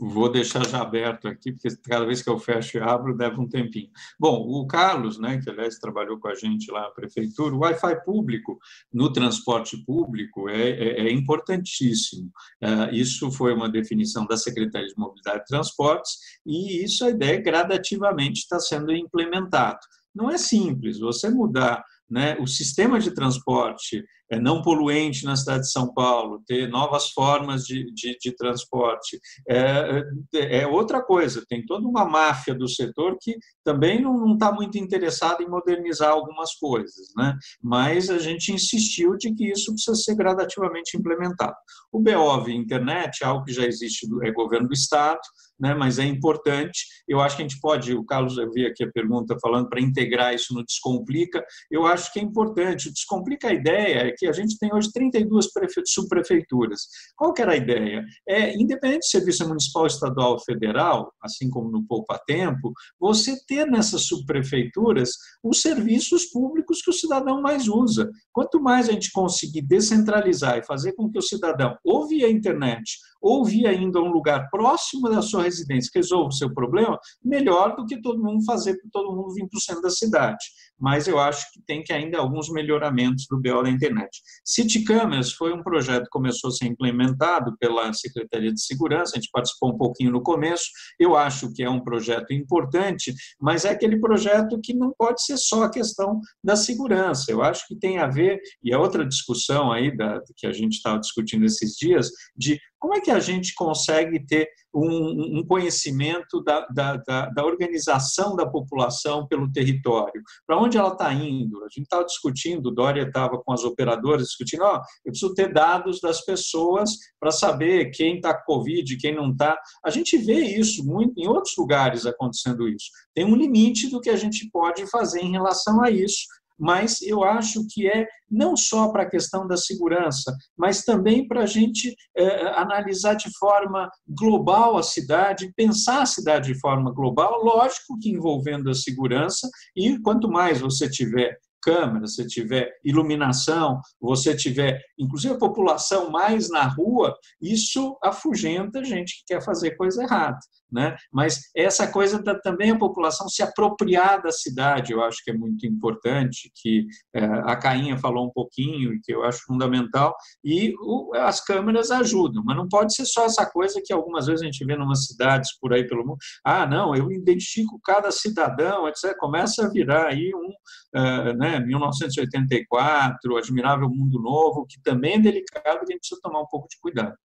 Vou deixar já aberto aqui, porque cada vez que eu fecho e abro, leva um tempinho. Bom, o Carlos, né, que aliás trabalhou com a gente lá na prefeitura, o Wi-Fi público no transporte público é, é, é importantíssimo. É, isso foi uma definição da Secretaria de Mobilidade e Transportes, e isso a ideia gradativamente está sendo implementado. Não é simples, você mudar né, o sistema de transporte é não poluente na cidade de São Paulo, ter novas formas de, de, de transporte, é, é, outra coisa. Tem toda uma máfia do setor que também não está muito interessada em modernizar algumas coisas, né? mas a gente insistiu de que isso precisa ser gradativamente implementado. O BOV internet é algo que já existe, é governo do Estado, né, mas é importante. Eu acho que a gente pode, o Carlos, eu vi aqui a pergunta falando para integrar isso no Descomplica, eu acho que é importante. O Descomplica, a ideia é que a gente tem hoje 32 subprefeituras. Qual que era a ideia? É, independente de serviço municipal, estadual ou federal, assim como no Poupa Tempo, você ter nessas subprefeituras os serviços públicos que o cidadão mais usa. Quanto mais a gente conseguir descentralizar e fazer com que o cidadão, ou via internet, ou via ainda um lugar próximo da sua residência, resolva o seu problema, melhor do que todo mundo fazer para todo mundo vir para o centro da cidade mas eu acho que tem que ainda alguns melhoramentos do BO da internet. City Cameras foi um projeto que começou a ser implementado pela Secretaria de Segurança, a gente participou um pouquinho no começo, eu acho que é um projeto importante, mas é aquele projeto que não pode ser só a questão da segurança, eu acho que tem a ver, e é outra discussão aí da, que a gente estava discutindo esses dias, de como é que a gente consegue ter um, um conhecimento da, da, da, da, organização da população pelo território? Para onde ela está indo? A gente estava discutindo, Dória estava com as operadoras discutindo, ó, eu preciso ter dados das pessoas para saber quem está com Covid, quem não está. A gente vê isso muito em outros lugares acontecendo isso. Tem um limite do que a gente pode fazer em relação a isso mas eu acho que é não só para a questão da segurança, mas também para a gente é, analisar de forma global a cidade, pensar a cidade de forma global, lógico que envolvendo a segurança, e quanto mais você tiver câmera, você tiver iluminação, você tiver, inclusive, a população mais na rua, isso afugenta gente que quer fazer coisa errada. Né? Mas essa coisa da, também a população se apropriar da cidade, eu acho que é muito importante, que é, a Cainha falou um pouquinho, que eu acho fundamental, e o, as câmeras ajudam, mas não pode ser só essa coisa que algumas vezes a gente vê em umas cidades por aí pelo mundo, ah, não, eu identifico cada cidadão, etc., começa a virar aí um, uh, né, 1984, Admirável Mundo Novo, que também é delicado e a gente precisa tomar um pouco de cuidado.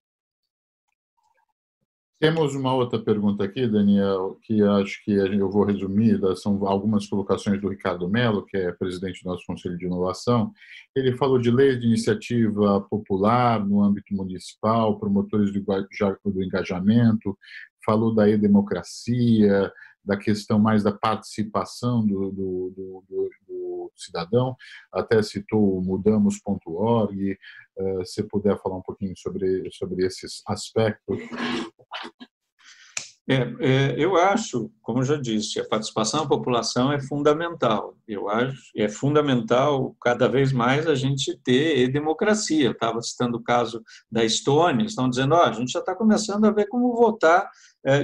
Temos uma outra pergunta aqui, Daniel, que acho que eu vou resumir, são algumas colocações do Ricardo Mello, que é presidente do nosso Conselho de Inovação. Ele falou de lei de iniciativa popular no âmbito municipal, promotores do engajamento, falou da e-democracia, da questão mais da participação do, do, do, cidadão, até citou mudamos.org, uh, se puder falar um pouquinho sobre, sobre esses aspectos. É, é, eu acho, como já disse, a participação da população é fundamental. Eu acho é fundamental cada vez mais a gente ter democracia. Eu estava citando o caso da Estônia, estão dizendo, oh, a gente já está começando a ver como votar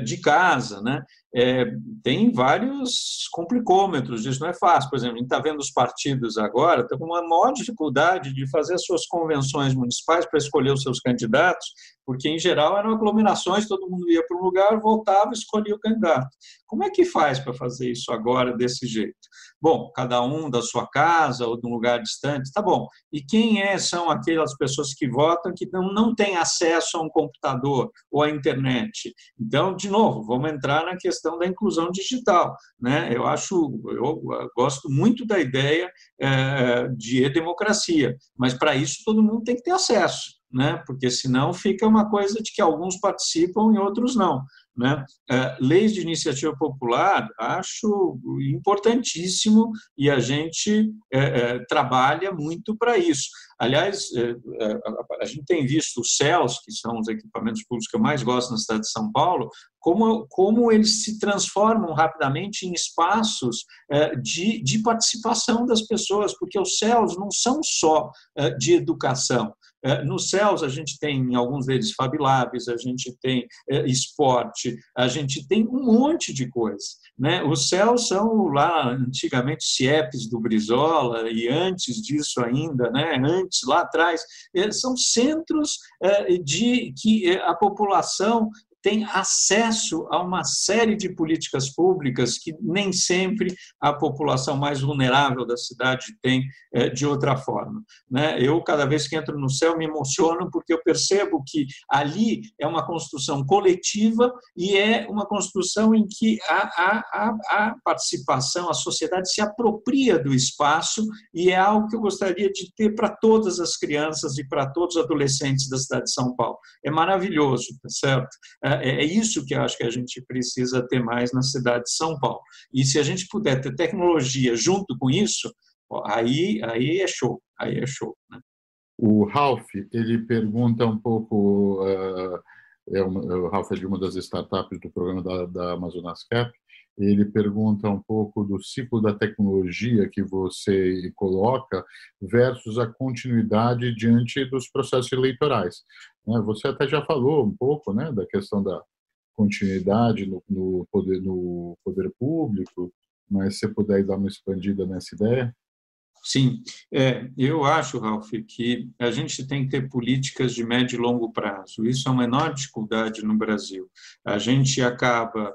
de casa, né? É, tem vários complicômetros disso, não é fácil. Por exemplo, a gente está vendo os partidos agora, estão com uma maior dificuldade de fazer as suas convenções municipais para escolher os seus candidatos, porque, em geral, eram aglomerações, todo mundo ia para um lugar, votava, escolhia o candidato. Como é que faz para fazer isso agora desse jeito? Bom, cada um da sua casa ou de um lugar distante, tá bom. E quem é, são aquelas pessoas que votam que não, não têm acesso a um computador ou à internet? Então, de novo, vamos entrar na questão da inclusão digital. Né? Eu acho, eu gosto muito da ideia é, de democracia, mas para isso todo mundo tem que ter acesso né? porque senão fica uma coisa de que alguns participam e outros não. Né? É, leis de iniciativa popular acho importantíssimo e a gente é, é, trabalha muito para isso. Aliás, a gente tem visto os CELS, que são os equipamentos públicos que eu mais gosto na cidade de São Paulo, como, como eles se transformam rapidamente em espaços de, de participação das pessoas, porque os CELS não são só de educação, nos céus, a gente tem, em alguns deles, Fab Labs, a gente tem é, esporte, a gente tem um monte de coisa. Né? Os céus são lá, antigamente, CIEPs do Brizola, e antes disso ainda, né? antes, lá atrás, é, são centros de que a população tem acesso a uma série de políticas públicas que nem sempre a população mais vulnerável da cidade tem eh, de outra forma. Né? Eu, cada vez que entro no céu, me emociono porque eu percebo que ali é uma construção coletiva e é uma construção em que a, a, a participação, a sociedade se apropria do espaço e é algo que eu gostaria de ter para todas as crianças e para todos os adolescentes da cidade de São Paulo. É maravilhoso, tá certo? É, é isso que acho que a gente precisa ter mais na cidade de São Paulo. E se a gente puder ter tecnologia junto com isso, aí, aí é show, aí é show. Né? O Ralph, ele pergunta um pouco, uh, é uma, o Ralph é de uma das startups do programa da, da Amazonas Cap, ele pergunta um pouco do ciclo da tecnologia que você coloca versus a continuidade diante dos processos eleitorais. Né? Você até já falou um pouco né, da questão da continuidade no, no, poder, no poder público, mas se puder dar uma expandida nessa ideia. Sim, é, eu acho, Ralf, que a gente tem que ter políticas de médio e longo prazo. Isso é uma enorme dificuldade no Brasil. A gente acaba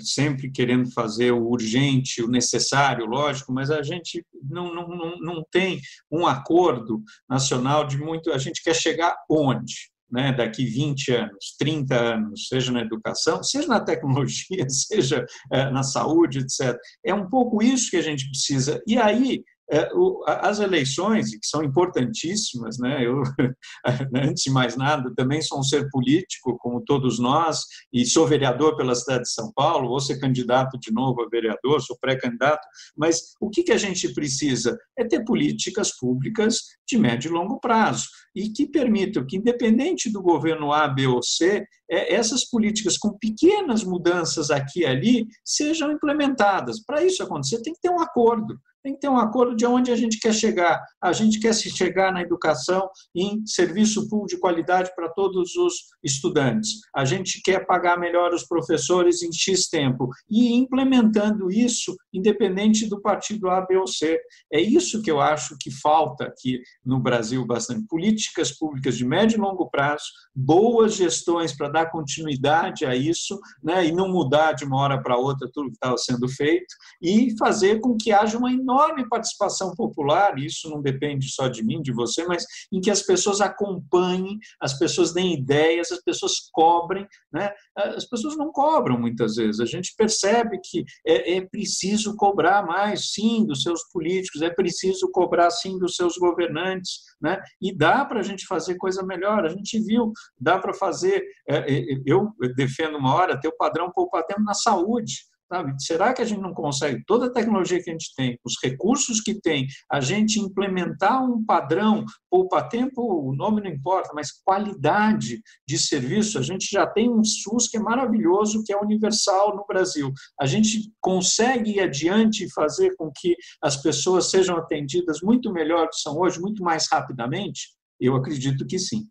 sempre querendo fazer o urgente, o necessário, lógico, mas a gente não, não, não, não tem um acordo nacional de muito. A gente quer chegar onde? Né, daqui 20 anos, 30 anos, seja na educação, seja na tecnologia, seja é, na saúde, etc. É um pouco isso que a gente precisa. E aí é, as eleições, que são importantíssimas, né? eu, antes de mais nada, também sou um ser político, como todos nós, e sou vereador pela cidade de São Paulo, vou ser candidato de novo a vereador, sou pré-candidato, mas o que, que a gente precisa? É ter políticas públicas de médio e longo prazo, e que permitam que, independente do governo A, B ou C, é, essas políticas com pequenas mudanças aqui e ali sejam implementadas. Para isso acontecer, tem que ter um acordo tem que ter um acordo de onde a gente quer chegar. A gente quer se chegar na educação em serviço público de qualidade para todos os estudantes. A gente quer pagar melhor os professores em X tempo. E implementando isso, independente do partido A, B ou C. É isso que eu acho que falta aqui no Brasil bastante. Políticas públicas de médio e longo prazo, boas gestões para dar continuidade a isso, né, e não mudar de uma hora para outra tudo que estava sendo feito, e fazer com que haja uma enorme participação popular, isso não depende só de mim, de você, mas em que as pessoas acompanhem, as pessoas deem ideias, as pessoas cobrem. Né? As pessoas não cobram muitas vezes. A gente percebe que é, é preciso cobrar mais, sim, dos seus políticos, é preciso cobrar, sim, dos seus governantes. Né? E dá para a gente fazer coisa melhor. A gente viu, dá para fazer. É, é, eu defendo uma hora ter o padrão poupa tempo na saúde. Sabe? Será que a gente não consegue, toda a tecnologia que a gente tem, os recursos que tem, a gente implementar um padrão, poupa tempo, o nome não importa, mas qualidade de serviço? A gente já tem um SUS que é maravilhoso, que é universal no Brasil. A gente consegue ir adiante e fazer com que as pessoas sejam atendidas muito melhor do que são hoje, muito mais rapidamente? Eu acredito que sim.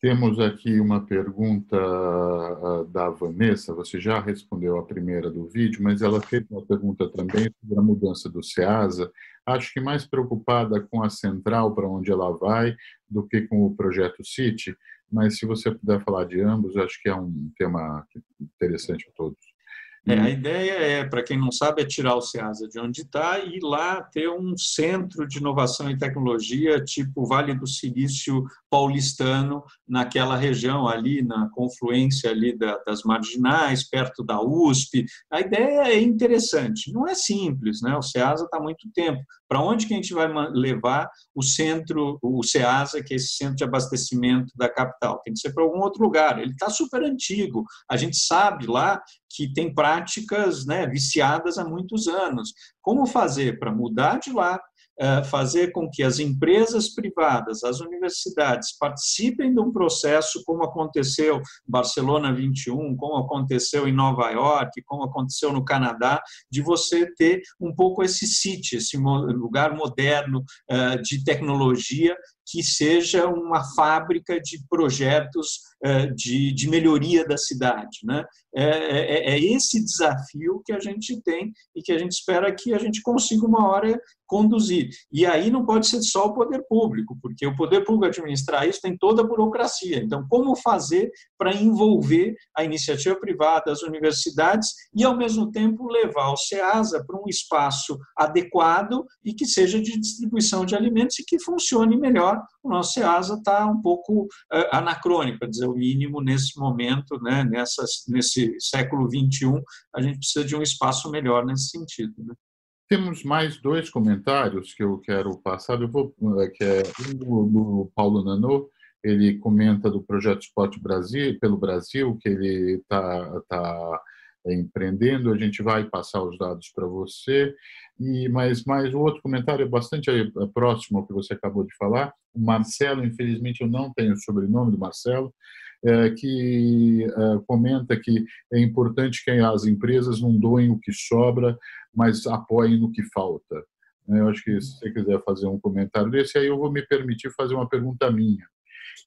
Temos aqui uma pergunta ah, da Vanessa, você já respondeu a primeira do vídeo, mas ela fez uma pergunta também sobre a mudança do SEASA, acho que mais preocupada com a central para onde ela vai do que com o projeto City, mas se você puder falar de ambos, acho que é um tema interessante a todos. É, a ideia é, para quem não sabe, é tirar o SEASA de onde está e ir lá ter um centro de inovação e tecnologia, tipo Vale do Silício paulistano, naquela região ali, na confluência ali das marginais, perto da USP. A ideia é interessante, não é simples, né? O SEASA está há muito tempo. Para onde que a gente vai levar o centro, o SEASA, que é esse centro de abastecimento da capital? Tem que ser para algum outro lugar. Ele está super antigo. A gente sabe lá que tem práticas né, viciadas há muitos anos. Como fazer para mudar de lá, eh, fazer com que as empresas privadas, as universidades participem de um processo como aconteceu em Barcelona 21, como aconteceu em Nova York, como aconteceu no Canadá, de você ter um pouco esse sítio, esse lugar moderno eh, de tecnologia que seja uma fábrica de projetos eh, de, melhoria da cidade. Né? É, é, é, esse desafio que a gente tem e que a gente espera que a gente consiga uma hora conduzir. E aí não pode ser só o poder público, porque o poder público administrar isso tem toda a burocracia. Então, como fazer para envolver a iniciativa privada, as universidades e, ao mesmo tempo, levar o SEASA para um espaço adequado e que seja de distribuição de alimentos e que funcione melhor? O nosso SEASA está um pouco uh, anacrônico, para dizer o mínimo, nesse momento, né, nesse século XXI, a gente precisa de um espaço melhor nesse sentido. Né? Temos mais dois comentários que eu quero passar. Eu vou, eh, que é um do, do Paulo Nanô, ele comenta do projeto Spot Brasil, pelo Brasil, que ele está tá empreendendo. A gente vai passar os dados para você. E mas mais o outro comentário é bastante eh, próximo ao que você acabou de falar. O Marcelo, infelizmente eu não tenho o sobrenome do Marcelo, é, que é, comenta que é importante que as empresas não doem o que sobra, mas apoiem no que falta. É, eu acho que se você quiser fazer um comentário desse, aí eu vou me permitir fazer uma pergunta minha.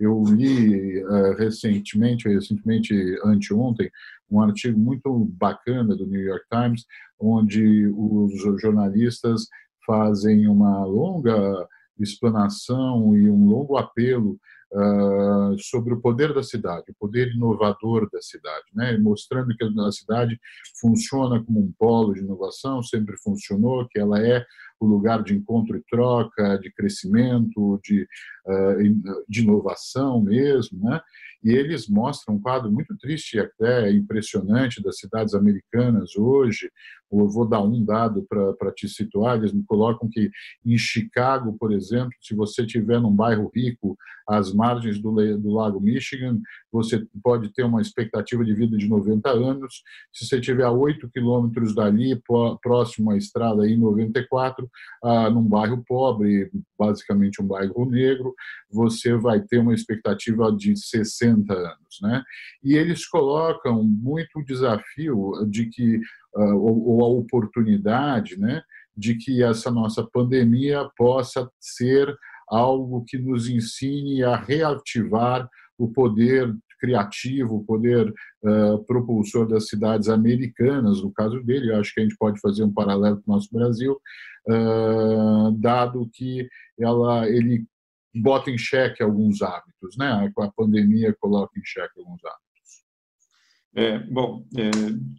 Eu li uh, recentemente, recentemente, anteontem, um artigo muito bacana do New York Times, onde os jornalistas fazem uma longa explanação e um longo apelo uh, sobre o poder da cidade, o poder inovador da cidade, né? mostrando que a cidade funciona como um polo de inovação, sempre funcionou, que ela é o lugar de encontro e troca, de crescimento, de, uh, de inovação mesmo, né? E eles mostram um quadro muito triste e até impressionante das cidades americanas hoje. Eu vou dar um dado para te situar. Eles me colocam que em Chicago, por exemplo, se você estiver num bairro rico, às margens do, do Lago Michigan, você pode ter uma expectativa de vida de 90 anos. Se você estiver a 8 quilômetros dali, próximo à estrada aí 94, ah, num bairro pobre, basicamente um bairro negro, você vai ter uma expectativa de 60 anos, né? E eles colocam muito o desafio de que ah, ou a oportunidade, né, de que essa nossa pandemia possa ser algo que nos ensine a reativar o poder criativo, o poder uh, propulsor das cidades americanas, no caso dele, acho que a gente pode fazer um paralelo com o nosso Brasil, uh, dado que ela, ele bota em xeque alguns hábitos, né? A pandemia coloca em xeque alguns hábitos. É, bom, é,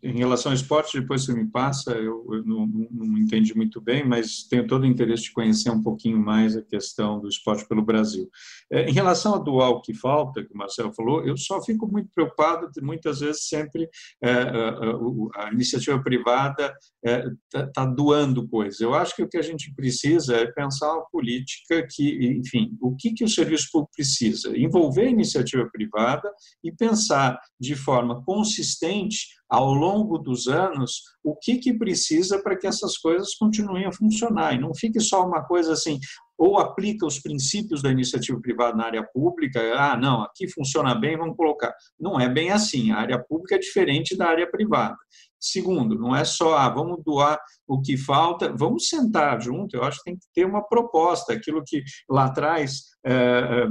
em relação ao esporte, depois você me passa, eu, eu não, não, entendi muito bem, mas tenho todo o interesse de conhecer um pouquinho mais a questão do esporte pelo Brasil. É, em relação a dual que falta, que o Marcelo falou, eu só fico muito preocupado, muitas vezes sempre é, a, a, a, iniciativa privada está é, tá doando coisas. Eu acho que o que a gente precisa é pensar uma política que, enfim, o que, que o serviço público precisa? Envolver a iniciativa privada e pensar de forma consistente ao longo dos anos o que, que precisa para que essas coisas continuem a funcionar e não fique só uma coisa assim ou aplica os princípios da iniciativa privada na área pública, ah, não, aqui funciona bem, vamos colocar. Não é bem assim, a área pública é diferente da área privada. Segundo, não é só, ah, vamos doar o que falta, vamos sentar junto, eu acho que tem que ter uma proposta, aquilo que lá atrás é,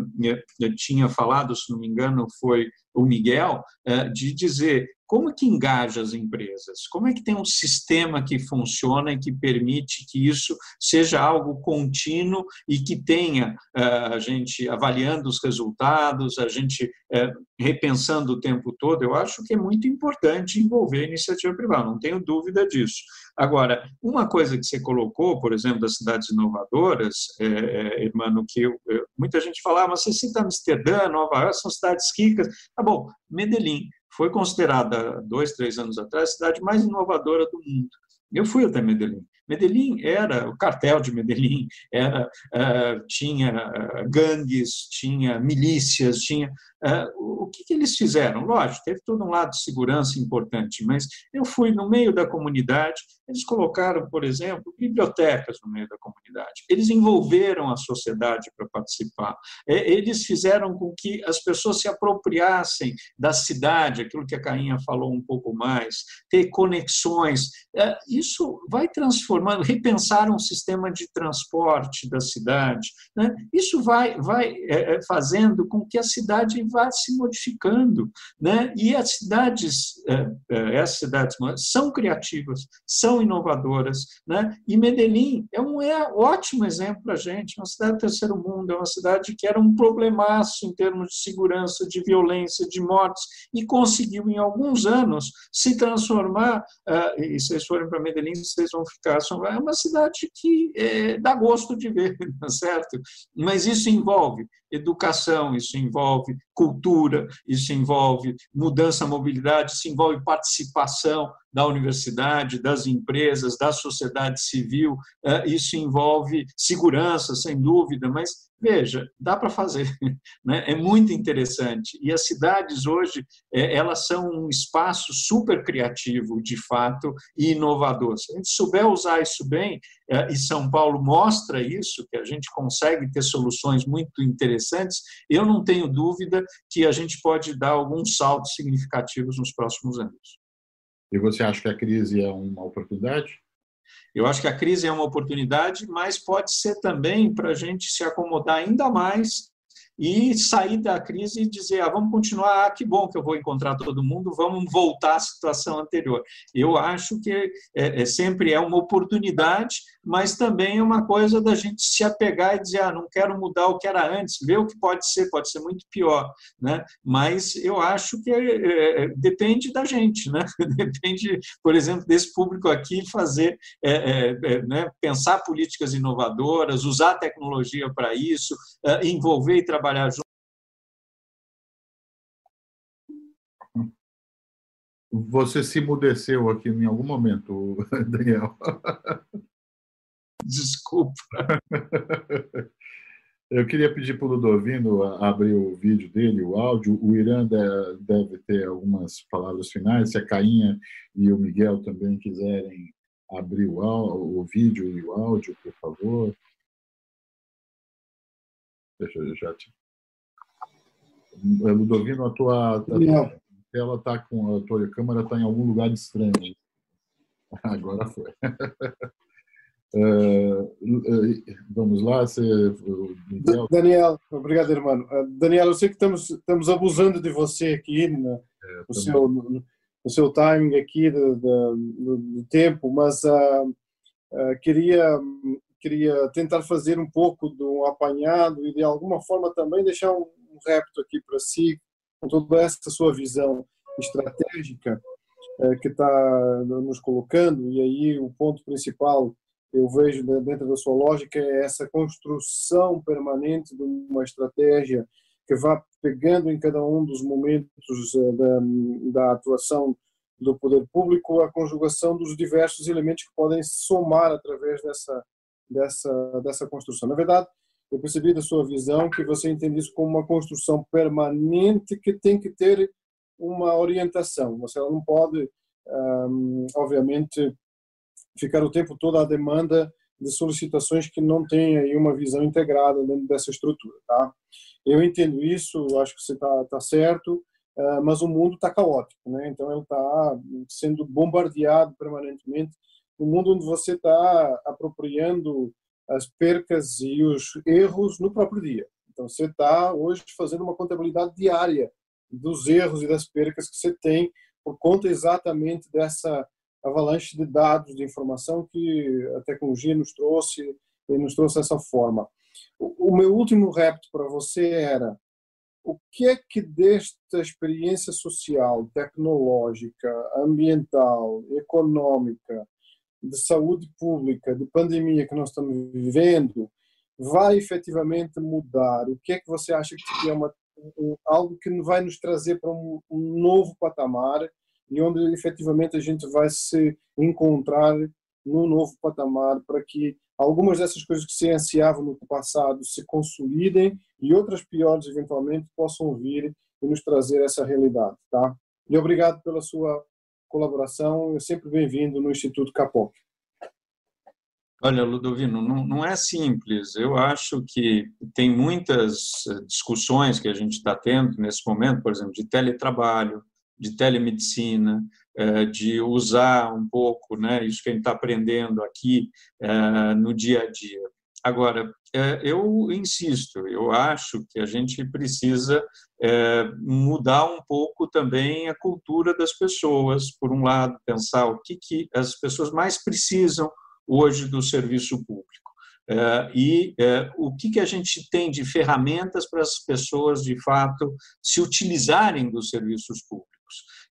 é, tinha falado, se não me engano, foi o Miguel, é, de dizer como que engaja as empresas? Como é que tem um sistema que funciona e que permite que isso seja algo contínuo e que tenha eh, a gente avaliando os resultados, a gente eh, repensando o tempo todo? Eu acho que é muito importante envolver a iniciativa privada, não tenho dúvida disso. Agora, uma coisa que você colocou, por exemplo, das cidades inovadoras, é, é, Emmanuel, que eu, eu, muita gente falava, mas você cita Amsterdã, Nova York, são cidades ricas. Tá bom, Medellín foi considerada, dois, três anos atrás, a cidade mais inovadora do mundo. Eu fui até Medellín. Medellín era o cartel de Medellín, era uh, tinha uh, gangues, tinha milícias, tinha uh, o que, que, eles fizeram? Lógico, teve todo um lado de segurança importante, mas eu fui no meio da comunidade, eles colocaram, por exemplo, bibliotecas no meio da comunidade, eles envolveram a sociedade para participar, é, eles fizeram com que as pessoas se apropriassem da cidade, aquilo que a Cainha falou um pouco mais, ter conexões, é, isso vai transformando, repensar um sistema de transporte da cidade, né? isso vai, vai é, fazendo com que a cidade vá se modificando, né? E as cidades, essas cidades são criativas, são inovadoras, né? E Medellín é um é ótimo exemplo para a gente, uma cidade do terceiro mundo, é uma cidade que era um problemaço em termos de segurança, de violência, de mortes, e conseguiu em alguns anos se transformar. E vocês forem para Medellín, vocês vão ficar. É uma cidade que é, dá gosto de ver, tá certo? Mas isso envolve educação, isso envolve cultura, isso envolve mudança, mobilidade, isso envolve participação da universidade, das empresas, da sociedade civil, eh, isso envolve segurança, sem dúvida, mas veja, dá para fazer, né? é muito interessante. E as cidades hoje, eh, elas são um espaço super criativo, de fato, e inovador. Se a gente souber usar isso bem, e São Paulo mostra isso, que a gente consegue ter soluções muito interessantes, eu não tenho dúvida que a gente pode dar alguns saltos significativos nos próximos anos. E você acha que a crise é uma oportunidade? Eu acho que a crise é uma oportunidade, mas pode ser também para a gente se acomodar ainda mais e sair da crise e dizer, ah, vamos continuar, ah, que bom que eu vou encontrar todo mundo, vamos voltar à situação anterior. Eu acho que é, é, sempre é uma oportunidade, mas também é uma coisa da gente se apegar e dizer, ah, não quero mudar o que era antes, ver o que pode ser, pode ser muito pior, né? Mas eu acho que é, é depende da gente, né? Depende, por exemplo, desse público aqui fazer, é, é, né? pensar políticas inovadoras, usar tecnologia para isso, envolver e trabalhar trabalhar junto. Você se emudeceu aqui em algum momento, Daniel. Desculpa. Eu queria pedir para o Ludovino abrir o vídeo dele, o áudio. O Irã deve ter algumas palavras finais. Se a Cainha e o Miguel também quiserem abrir o, o vídeo e o áudio, por favor. Deixa eu já te Ludovino, a tua, a tua tela está com a tua câmera está em algum lugar estranho. Agora foi. Uh, vamos lá, você, Daniel. Daniel, obrigado, irmão. Uh, Daniel, eu sei que estamos, estamos abusando de você aqui no, é, no seu, no, seu timing aqui do, do, do tempo, mas uh, queria, queria tentar fazer um pouco um apanhado e de alguma forma também deixar um, repto aqui para si, com toda essa sua visão estratégica eh, que está nos colocando, e aí o ponto principal eu vejo dentro da sua lógica é essa construção permanente de uma estratégia que vá pegando em cada um dos momentos eh, da, da atuação do poder público a conjugação dos diversos elementos que podem somar através dessa dessa dessa construção. Na verdade, eu percebi da sua visão que você entende isso como uma construção permanente que tem que ter uma orientação. Você não pode, um, obviamente, ficar o tempo todo à demanda de solicitações que não têm aí uma visão integrada dentro dessa estrutura, tá? Eu entendo isso, acho que você está tá certo, uh, mas o mundo está caótico, né? Então ele está sendo bombardeado permanentemente. Um mundo onde você está apropriando as percas e os erros no próprio dia. Então, você está hoje fazendo uma contabilidade diária dos erros e das percas que você tem por conta exatamente dessa avalanche de dados, de informação que a tecnologia nos trouxe e nos trouxe dessa forma. O, o meu último repto para você era o que é que desta experiência social, tecnológica, ambiental, econômica, de saúde pública, de pandemia que nós estamos vivendo, vai efetivamente mudar? O que é que você acha que é uma, um, algo que vai nos trazer para um, um novo patamar e onde efetivamente a gente vai se encontrar num novo patamar para que algumas dessas coisas que se ansiavam no passado se consolidem e outras piores eventualmente possam vir e nos trazer essa realidade, tá? E obrigado pela sua colaboração, é sempre bem-vindo no Instituto Capoc. Olha, Ludovino, não, não é simples. Eu acho que tem muitas eh, discussões que a gente está tendo nesse momento, por exemplo, de teletrabalho, de telemedicina, eh, de usar um pouco né, isso que a gente está aprendendo aqui eh, no dia a dia. Agora, eu insisto, eu acho que a gente precisa mudar um pouco também a cultura das pessoas, por um lado, pensar o que, que as pessoas mais precisam, hoje do serviço público. É, e é, o que, que a gente tem de ferramentas para as pessoas, de fato, se utilizarem dos serviços públicos.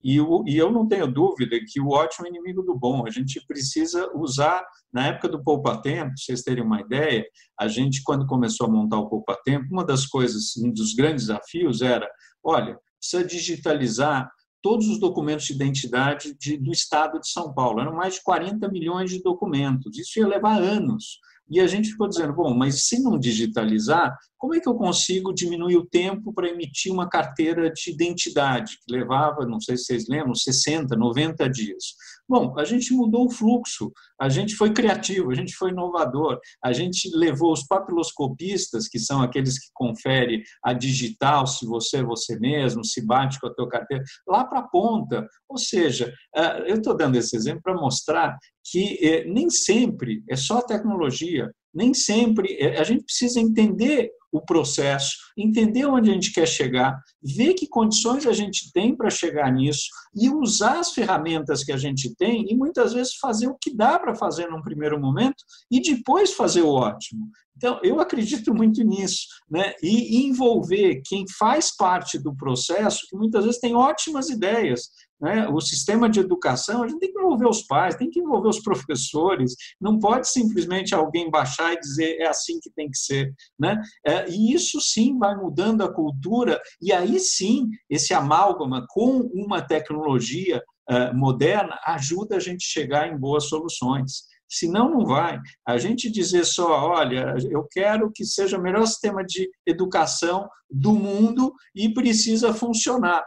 E, o, e eu não tenho dúvida que o ótimo é inimigo do bom. A gente precisa usar, na época do Poupa Tempo, vocês terem uma ideia, a gente, quando começou a montar o Poupa Tempo, uma das coisas, um dos grandes desafios era, olha, precisa digitalizar todos os documentos de identidade de, do Estado de São Paulo. Eram mais de 40 milhões de documentos. Isso ia levar anos. E a gente ficou dizendo, bom, mas se não digitalizar, como é que eu consigo diminuir o tempo para emitir uma carteira de identidade, que levava, não sei se vocês lembram, 60, 90 dias? Bom, a gente mudou o fluxo, a gente foi criativo, a gente foi inovador, a gente levou os papiloscopistas, que são aqueles que conferem a digital, se você é você mesmo, se bate com a tua carteira, lá para a ponta. Ou seja, eh, eu estou dando esse exemplo para mostrar que eh, nem sempre é só tecnologia, nem sempre eh, a gente precisa entender o processo, entender onde a gente quer chegar, ver que condições a gente tem para chegar nisso e usar as ferramentas que a gente tem e muitas vezes fazer o que dá para fazer num primeiro momento e depois fazer o ótimo. Então, eu acredito muito nisso, né? E envolver quem faz parte do processo, que muitas vezes tem ótimas ideias, né? O sistema de educação, a gente tem que envolver os pais, tem que envolver os professores, não pode simplesmente alguém baixar e dizer é assim que tem que ser. Né? É, e isso sim vai mudando a cultura, e aí sim esse amálgama com uma tecnologia é, moderna ajuda a gente a chegar em boas soluções. Senão, não vai. A gente dizer só, olha, eu quero que seja o melhor sistema de educação do mundo e precisa funcionar.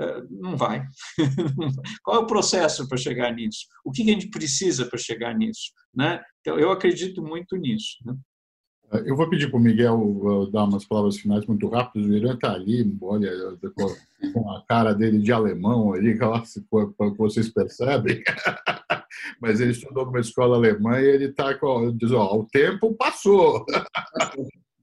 É, não vai. Qual é o processo para chegar nisso? O que a gente precisa para chegar nisso? Né? Então, eu acredito muito nisso. Né? Eu vou pedir para o Miguel dar umas palavras finais muito rápidas. O Irã está ali, olha, com a cara dele de alemão ali, que vocês percebem. Mas ele estudou numa escola alemã e ele está com. Diz: ó, o tempo passou.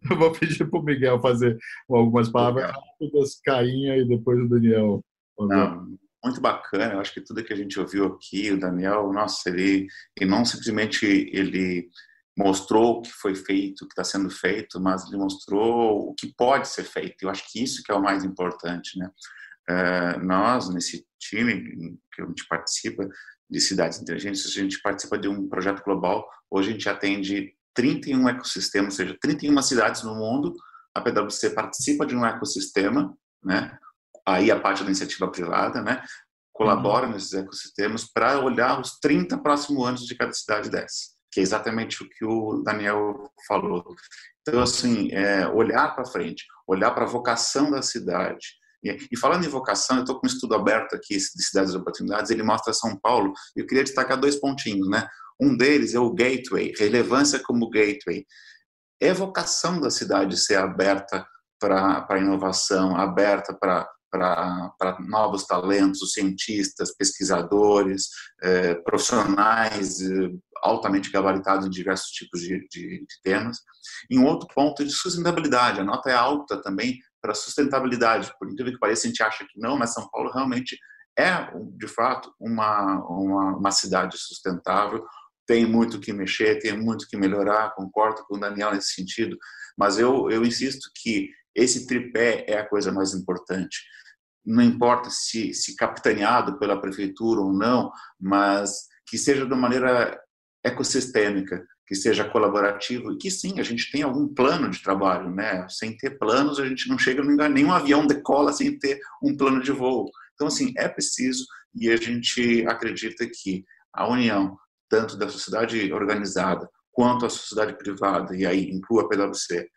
Eu vou pedir para o Miguel fazer algumas palavras rápidas, Cainha e depois o Daniel. Não, muito bacana. Eu acho que tudo que a gente ouviu aqui, o Daniel, nossa, ele, ele não simplesmente ele mostrou o que foi feito, o que está sendo feito, mas ele mostrou o que pode ser feito. Eu acho que isso que é o mais importante, né? Uh, nós nesse time que a gente participa de cidades inteligentes, a gente participa de um projeto global. Hoje a gente atende 31 ecossistemas, ou seja, 31 cidades no mundo. A PwC participa de um ecossistema, né? Aí a parte da iniciativa privada, né? Colabora uhum. nesses ecossistemas para olhar os 30 próximos anos de cada cidade dessa, que é exatamente o que o Daniel falou. Então, assim, é, olhar para frente, olhar para a vocação da cidade, e, falando em vocação, eu estou com um estudo aberto aqui de cidades de oportunidades, ele mostra São Paulo, e eu queria destacar dois pontinhos, né? Um deles é o gateway, relevância como gateway. É vocação da cidade ser aberta para inovação, aberta para para novos talentos, cientistas, pesquisadores, eh, profissionais eh, altamente gabaritados em diversos tipos de, de, de, temas. E um outro ponto de sustentabilidade, a nota é alta também para sustentabilidade. Por incrível que pareça, a gente acha que não, mas São Paulo realmente é, de fato, uma, uma, uma cidade sustentável, tem muito que mexer, tem muito que melhorar, concordo com o Daniel nesse sentido, mas eu, eu insisto que esse tripé é a coisa mais importante. Não importa se, se capitaneado pela prefeitura ou não, mas que seja de maneira ecossistêmica, que seja colaborativo e que sim, a gente tem algum plano de trabalho, né? Sem ter planos, a gente não chega a lugar, nenhum avião decola sem ter um plano de voo. Então, assim, é preciso e a gente acredita que a união tanto da sociedade organizada quanto a sociedade privada, e aí inclua a PwC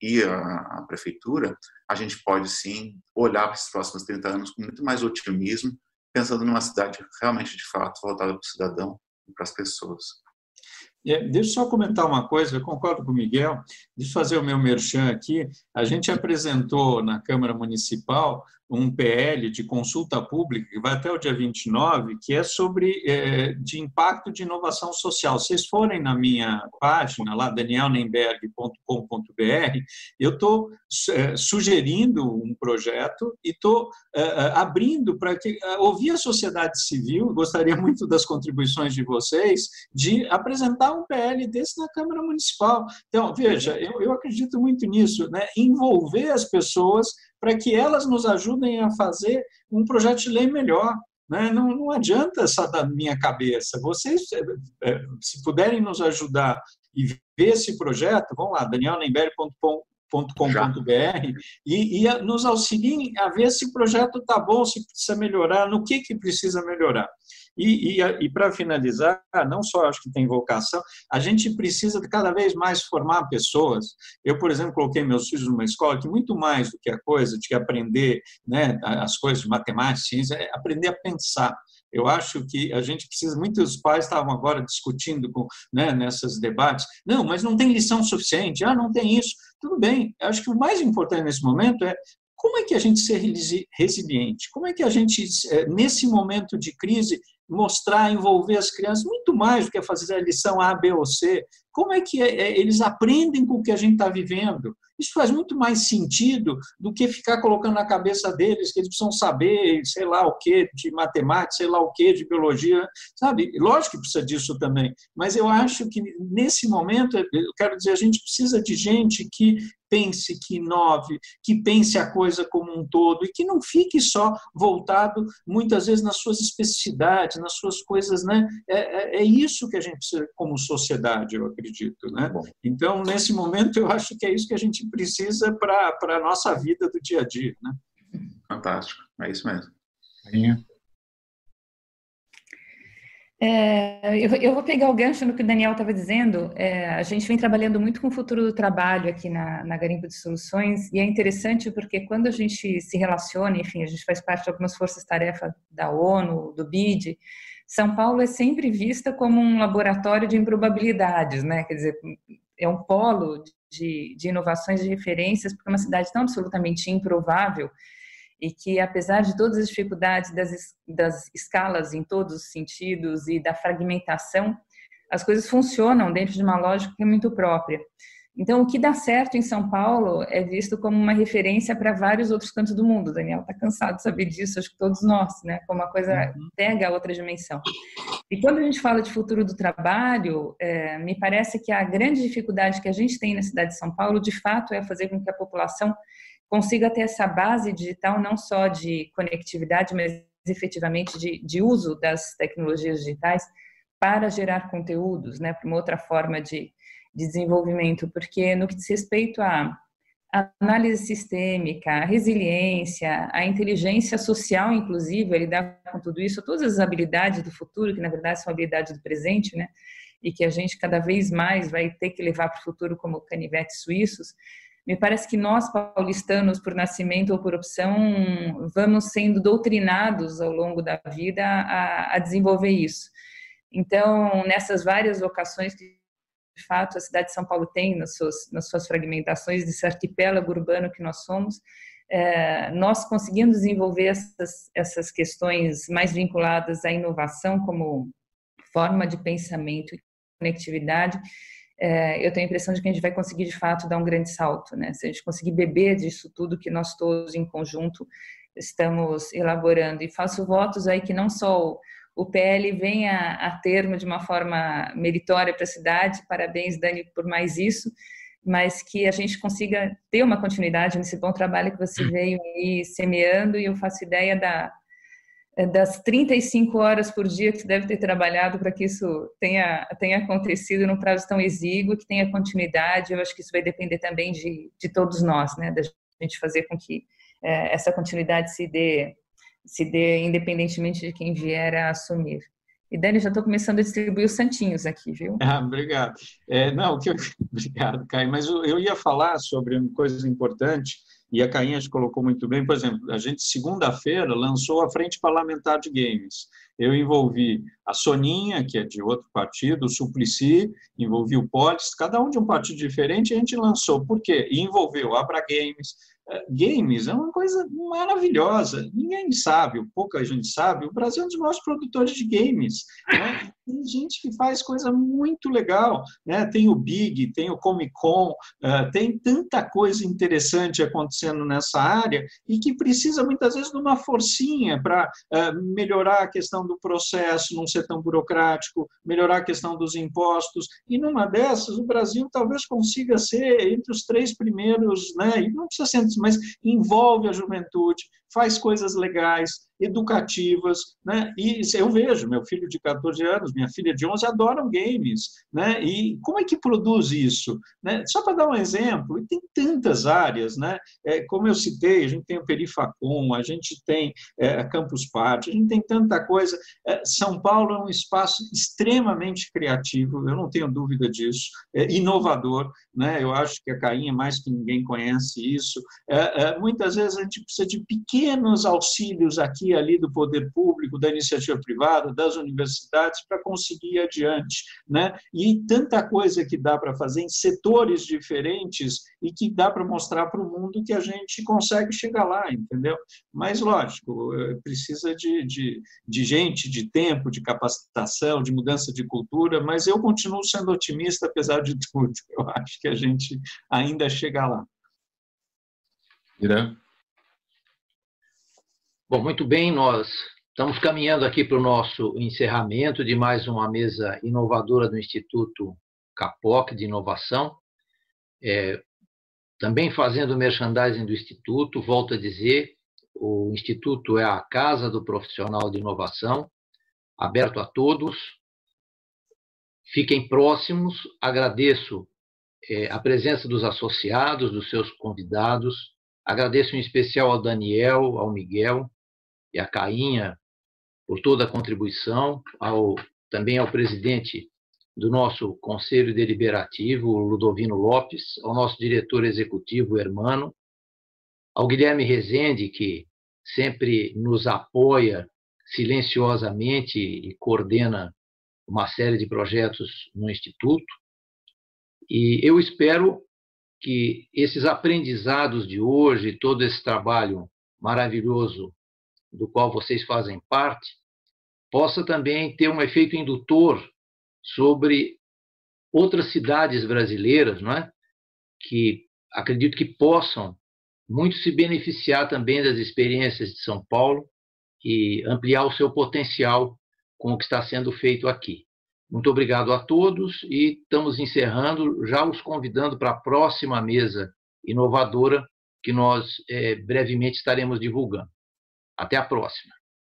e a, a prefeitura, a gente pode sim olhar para os próximos 30 anos com muito mais otimismo, pensando numa cidade realmente de fato voltada para o cidadão e para as pessoas. É, deixa eu só comentar uma coisa, eu concordo com o Miguel, deixa eu fazer o meu merchan aqui. A gente apresentou na Câmara Municipal um PL de consulta pública, que vai até o dia 29, que é sobre é, de impacto de inovação social. Vocês forem na minha página, lá, danielnemberg.com.br, eu estou é, sugerindo um projeto e estou é, é, abrindo para que é, ouvir a sociedade civil, gostaria muito das contribuições de vocês, de apresentar um PL desse na Câmara Municipal. Então, veja, eu, eu acredito muito nisso, né? envolver as pessoas para que elas nos ajudem a fazer um projeto de lei melhor. Né? Não, não adianta só da minha cabeça. Vocês, eh, eh, se puderem nos ajudar e ver esse projeto, vão lá, danielnember.com.br e, e nos auxiliem a ver se o projeto está bom, se precisa melhorar, no que, que precisa melhorar. E, e, e para finalizar, não só acho que tem vocação, a gente precisa de cada vez mais formar pessoas. Eu, por exemplo, coloquei meus filhos numa escola que muito mais do que a coisa de aprender né, as coisas de matemática, ciência, é aprender a pensar. Eu acho que a gente precisa, muitos pais estavam agora discutindo com, né, nessas debates, não, mas não tem lição suficiente, ah, não tem isso. Tudo bem, eu acho que o mais importante nesse momento é como é que a gente ser resiliente? Como é que a gente, eh, nesse momento de crise, mostrar, envolver as crianças muito mais do que fazer a lição A, B ou C. Como é que é, é, eles aprendem com o que a gente está vivendo? Isso faz muito mais sentido do que ficar colocando na cabeça deles que eles precisam saber, sei lá o que, de matemática, sei lá o que, de biologia, sabe? Lógico que precisa disso também, mas eu acho que nesse momento, eu quero dizer, a gente precisa de gente que pense, que inove, que pense a coisa como um todo e que não fique só voltado muitas vezes nas suas especificidades, nas suas coisas, né? É, é, é isso que a gente precisa como sociedade, eu acredito, né? Então, nesse momento, eu acho que é isso que a gente precisa para a nossa vida do dia a dia, né? Fantástico, é isso mesmo. É, eu, eu, vou pegar o gancho no que o Daniel estava dizendo. É, a gente vem trabalhando muito com o futuro do trabalho aqui na, na Garimpo de Soluções e é interessante porque quando a gente se relaciona, enfim, a gente faz parte de algumas forças-tarefa da ONU, do BID, São Paulo é sempre vista como um laboratório de improbabilidades, né? Quer dizer, é um polo de, de inovações e referências porque é uma cidade tão absolutamente improvável e que, apesar de todas as dificuldades das, das escalas em todos os sentidos e da fragmentação, as coisas funcionam dentro de uma lógica muito própria. Então, o que dá certo em São Paulo é visto como uma referência para vários outros cantos do mundo. Daniel está cansado de saber disso, acho que todos nós, né? Como a coisa uhum. pega a outra dimensão. E quando a gente fala de futuro do trabalho, é, me parece que a grande dificuldade que a gente tem na cidade de São Paulo, de fato, é fazer com que a população consiga ter essa base digital não só de conectividade, mas efetivamente de, de uso das tecnologias digitais para gerar conteúdos, né, para uma outra forma de, de desenvolvimento, porque no que diz respeito à análise sistêmica, a resiliência, a inteligência social, inclusive, lidar com tudo isso, todas as habilidades do futuro, que na verdade são habilidades do presente, né? E que a gente cada vez mais vai ter que levar para o futuro como canivetes suíços, me parece que nós, paulistanos, por nascimento ou por opção, vamos sendo doutrinados ao longo da vida a, a desenvolver isso. Então, nessas várias vocações que, de fato, a cidade de São Paulo tem nas suas, nas suas fragmentações, desse arquipélago urbano que nós somos, é, nós conseguimos desenvolver essas, essas questões mais vinculadas à inovação como forma de pensamento e conectividade, é, eu tenho a impressão de que a gente vai conseguir de fato dar um grande salto, né? Se a gente conseguir beber disso tudo que nós todos em conjunto estamos elaborando. E faço votos aí que não só o, PL venha a termo de uma forma meritória para a cidade, parabéns, Dani, por mais isso, mas que a gente consiga ter uma continuidade nesse bom trabalho que você veio aí semeando, e eu faço ideia da, das 35 horas por dia que você deve ter trabalhado para que isso tenha, tenha acontecido num prazo tão exíguo, que tenha continuidade, eu acho que isso vai depender também de, de todos nós, né, da gente fazer com que é, essa continuidade se dê, se dê independentemente de quem vier a assumir. E Dani, já estou começando a distribuir os santinhos aqui, viu? Ah, obrigado. É, não, que eu... obrigado, Caio. Mas eu ia falar sobre uma coisa importante e a Cainha colocou muito bem. Por exemplo, a gente segunda-feira lançou a Frente Parlamentar de Games. Eu envolvi a Soninha, que é de outro partido, o Suplicy, envolvi o Polis, cada um de um partido diferente, a gente lançou. Por quê? E envolveu a Abra Games, games é uma coisa maravilhosa. Ninguém sabe, pouca gente sabe. O Brasil é um dos maiores produtores de games. Né? Tem gente que faz coisa muito legal. Né? Tem o Big, tem o Comic Con, uh, tem tanta coisa interessante acontecendo nessa área e que precisa muitas vezes de uma forcinha para uh, melhorar a questão do processo, não ser tão burocrático, melhorar a questão dos impostos. E numa dessas, o Brasil talvez consiga ser entre os três primeiros, né? e não precisa ser mas envolve a juventude, faz coisas legais, educativas, né? E eu vejo, meu filho de 14 anos, minha filha de 11 adoram games, né? E como é que produz isso? Né? Só para dar um exemplo, tem tantas áreas, né? É, como eu citei, a gente tem o Perifacom, a gente tem é, a Campus Party, a gente tem tanta coisa. É, São Paulo é um espaço extremamente criativo, eu não tenho dúvida disso, é inovador, né? Eu acho que a Cainha mais que ninguém conhece isso. É, é, muitas vezes a gente precisa de pequenos auxílios aqui e ali do poder público, da iniciativa privada, das universidades para conseguir ir adiante, né? E tanta coisa que dá para fazer em setores diferentes e que dá para mostrar para o mundo que a gente consegue chegar lá, entendeu? Mas lógico, eh, precisa de, de, de gente, de tempo, de capacitação, de mudança de cultura, mas eu continuo sendo otimista apesar de tudo. Eu acho que a gente ainda chega lá. Irã? Bom, muito bem, nós estamos caminhando aqui para o nosso encerramento de mais uma mesa inovadora do Instituto CAPOC de Inovação. É, também fazendo merchandising do Instituto, volto a dizer, o Instituto é a casa do profissional de inovação, aberto a todos. Fiquem próximos, agradeço é, a presença dos associados, dos seus convidados, agradeço em especial ao Daniel, ao Miguel, e a Cainha por toda a contribuição, ao, também ao presidente do nosso Conselho Deliberativo, Ludovino Lopes, ao nosso diretor executivo, Hermano, ao Guilherme Rezende, que sempre nos apoia silenciosamente e coordena uma série de projetos no Instituto. E eu espero que esses aprendizados de hoje, todo esse trabalho maravilhoso do qual vocês fazem parte, possa também ter um efeito indutor sobre outras cidades brasileiras, não é? que acredito que possam muito se beneficiar também das experiências de São Paulo e ampliar o seu potencial com o que está sendo feito aqui. Muito obrigado a todos e estamos encerrando, já os convidando para a próxima mesa inovadora que nós é, brevemente estaremos divulgando. Até a próxima.